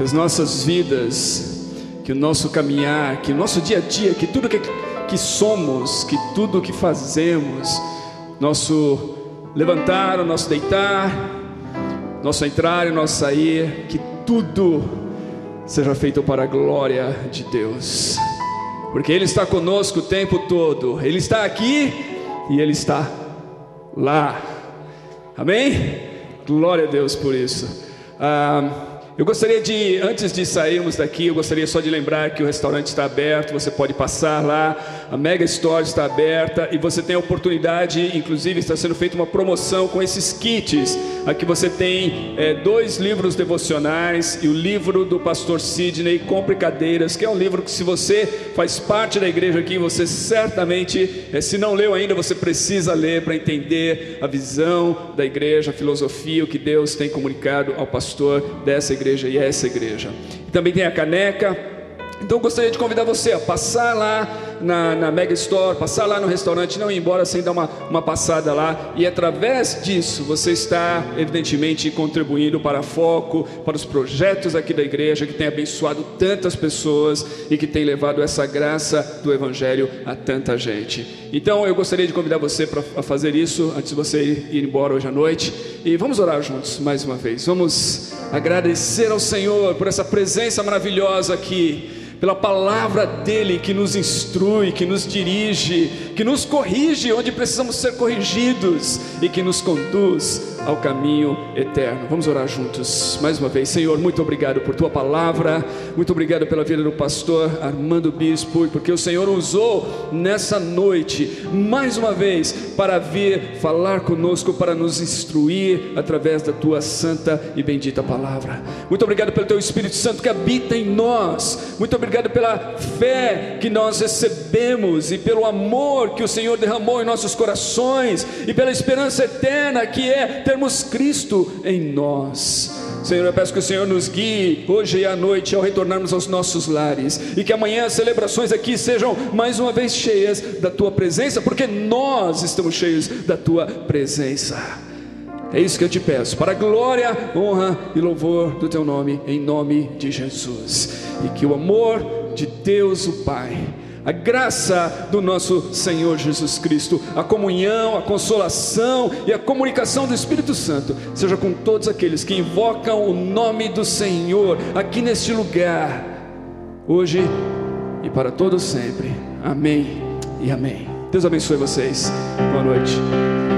Speaker 2: As nossas vidas, que o nosso caminhar, que o nosso dia a dia, que tudo que, que somos, que tudo que fazemos, nosso levantar, o nosso deitar, nosso entrar e nosso sair, que tudo seja feito para a glória de Deus, porque Ele está conosco o tempo todo, Ele está aqui e Ele está lá, amém? Glória a Deus por isso. Ah, eu gostaria de, antes de sairmos daqui, eu gostaria só de lembrar que o restaurante está aberto, você pode passar lá, a Mega Store está aberta e você tem a oportunidade, inclusive está sendo feita uma promoção com esses kits. Aqui você tem é, dois livros devocionais e o livro do pastor Sidney, Compre Cadeiras, que é um livro que se você faz parte da igreja aqui, você certamente, é, se não leu ainda, você precisa ler para entender a visão da igreja, a filosofia, o que Deus tem comunicado ao pastor dessa igreja e a essa igreja. Também tem a caneca. Então gostaria de convidar você a passar lá na, na Mega Store, passar lá no restaurante, não ir embora sem dar uma, uma passada lá. E através disso você está, evidentemente, contribuindo para foco, para os projetos aqui da igreja que tem abençoado tantas pessoas e que tem levado essa graça do Evangelho a tanta gente. Então eu gostaria de convidar você para fazer isso antes de você ir embora hoje à noite. E vamos orar juntos mais uma vez. Vamos agradecer ao Senhor por essa presença maravilhosa aqui pela palavra dele que nos instrui, que nos dirige, que nos corrige onde precisamos ser corrigidos e que nos conduz ao caminho eterno. Vamos orar juntos mais uma vez. Senhor, muito obrigado por tua palavra, muito obrigado pela vida do pastor Armando Bispo, porque o Senhor usou nessa noite, mais uma vez, para vir falar conosco, para nos instruir através da tua santa e bendita palavra. Muito obrigado pelo teu Espírito Santo que habita em nós, muito obrigado pela fé que nós recebemos e pelo amor que o Senhor derramou em nossos corações e pela esperança eterna que é termos Cristo em nós. Senhor, eu peço que o Senhor nos guie hoje e à noite ao retornarmos aos nossos lares e que amanhã as celebrações aqui sejam mais uma vez cheias da tua presença, porque nós estamos cheios da tua presença. É isso que eu te peço, para a glória, honra e louvor do teu nome, em nome de Jesus. E que o amor de Deus o Pai, a graça do nosso Senhor Jesus Cristo, a comunhão, a consolação e a comunicação do Espírito Santo seja com todos aqueles que invocam o nome do Senhor aqui neste lugar, hoje e para todos sempre. Amém e amém. Deus abençoe vocês. Boa noite.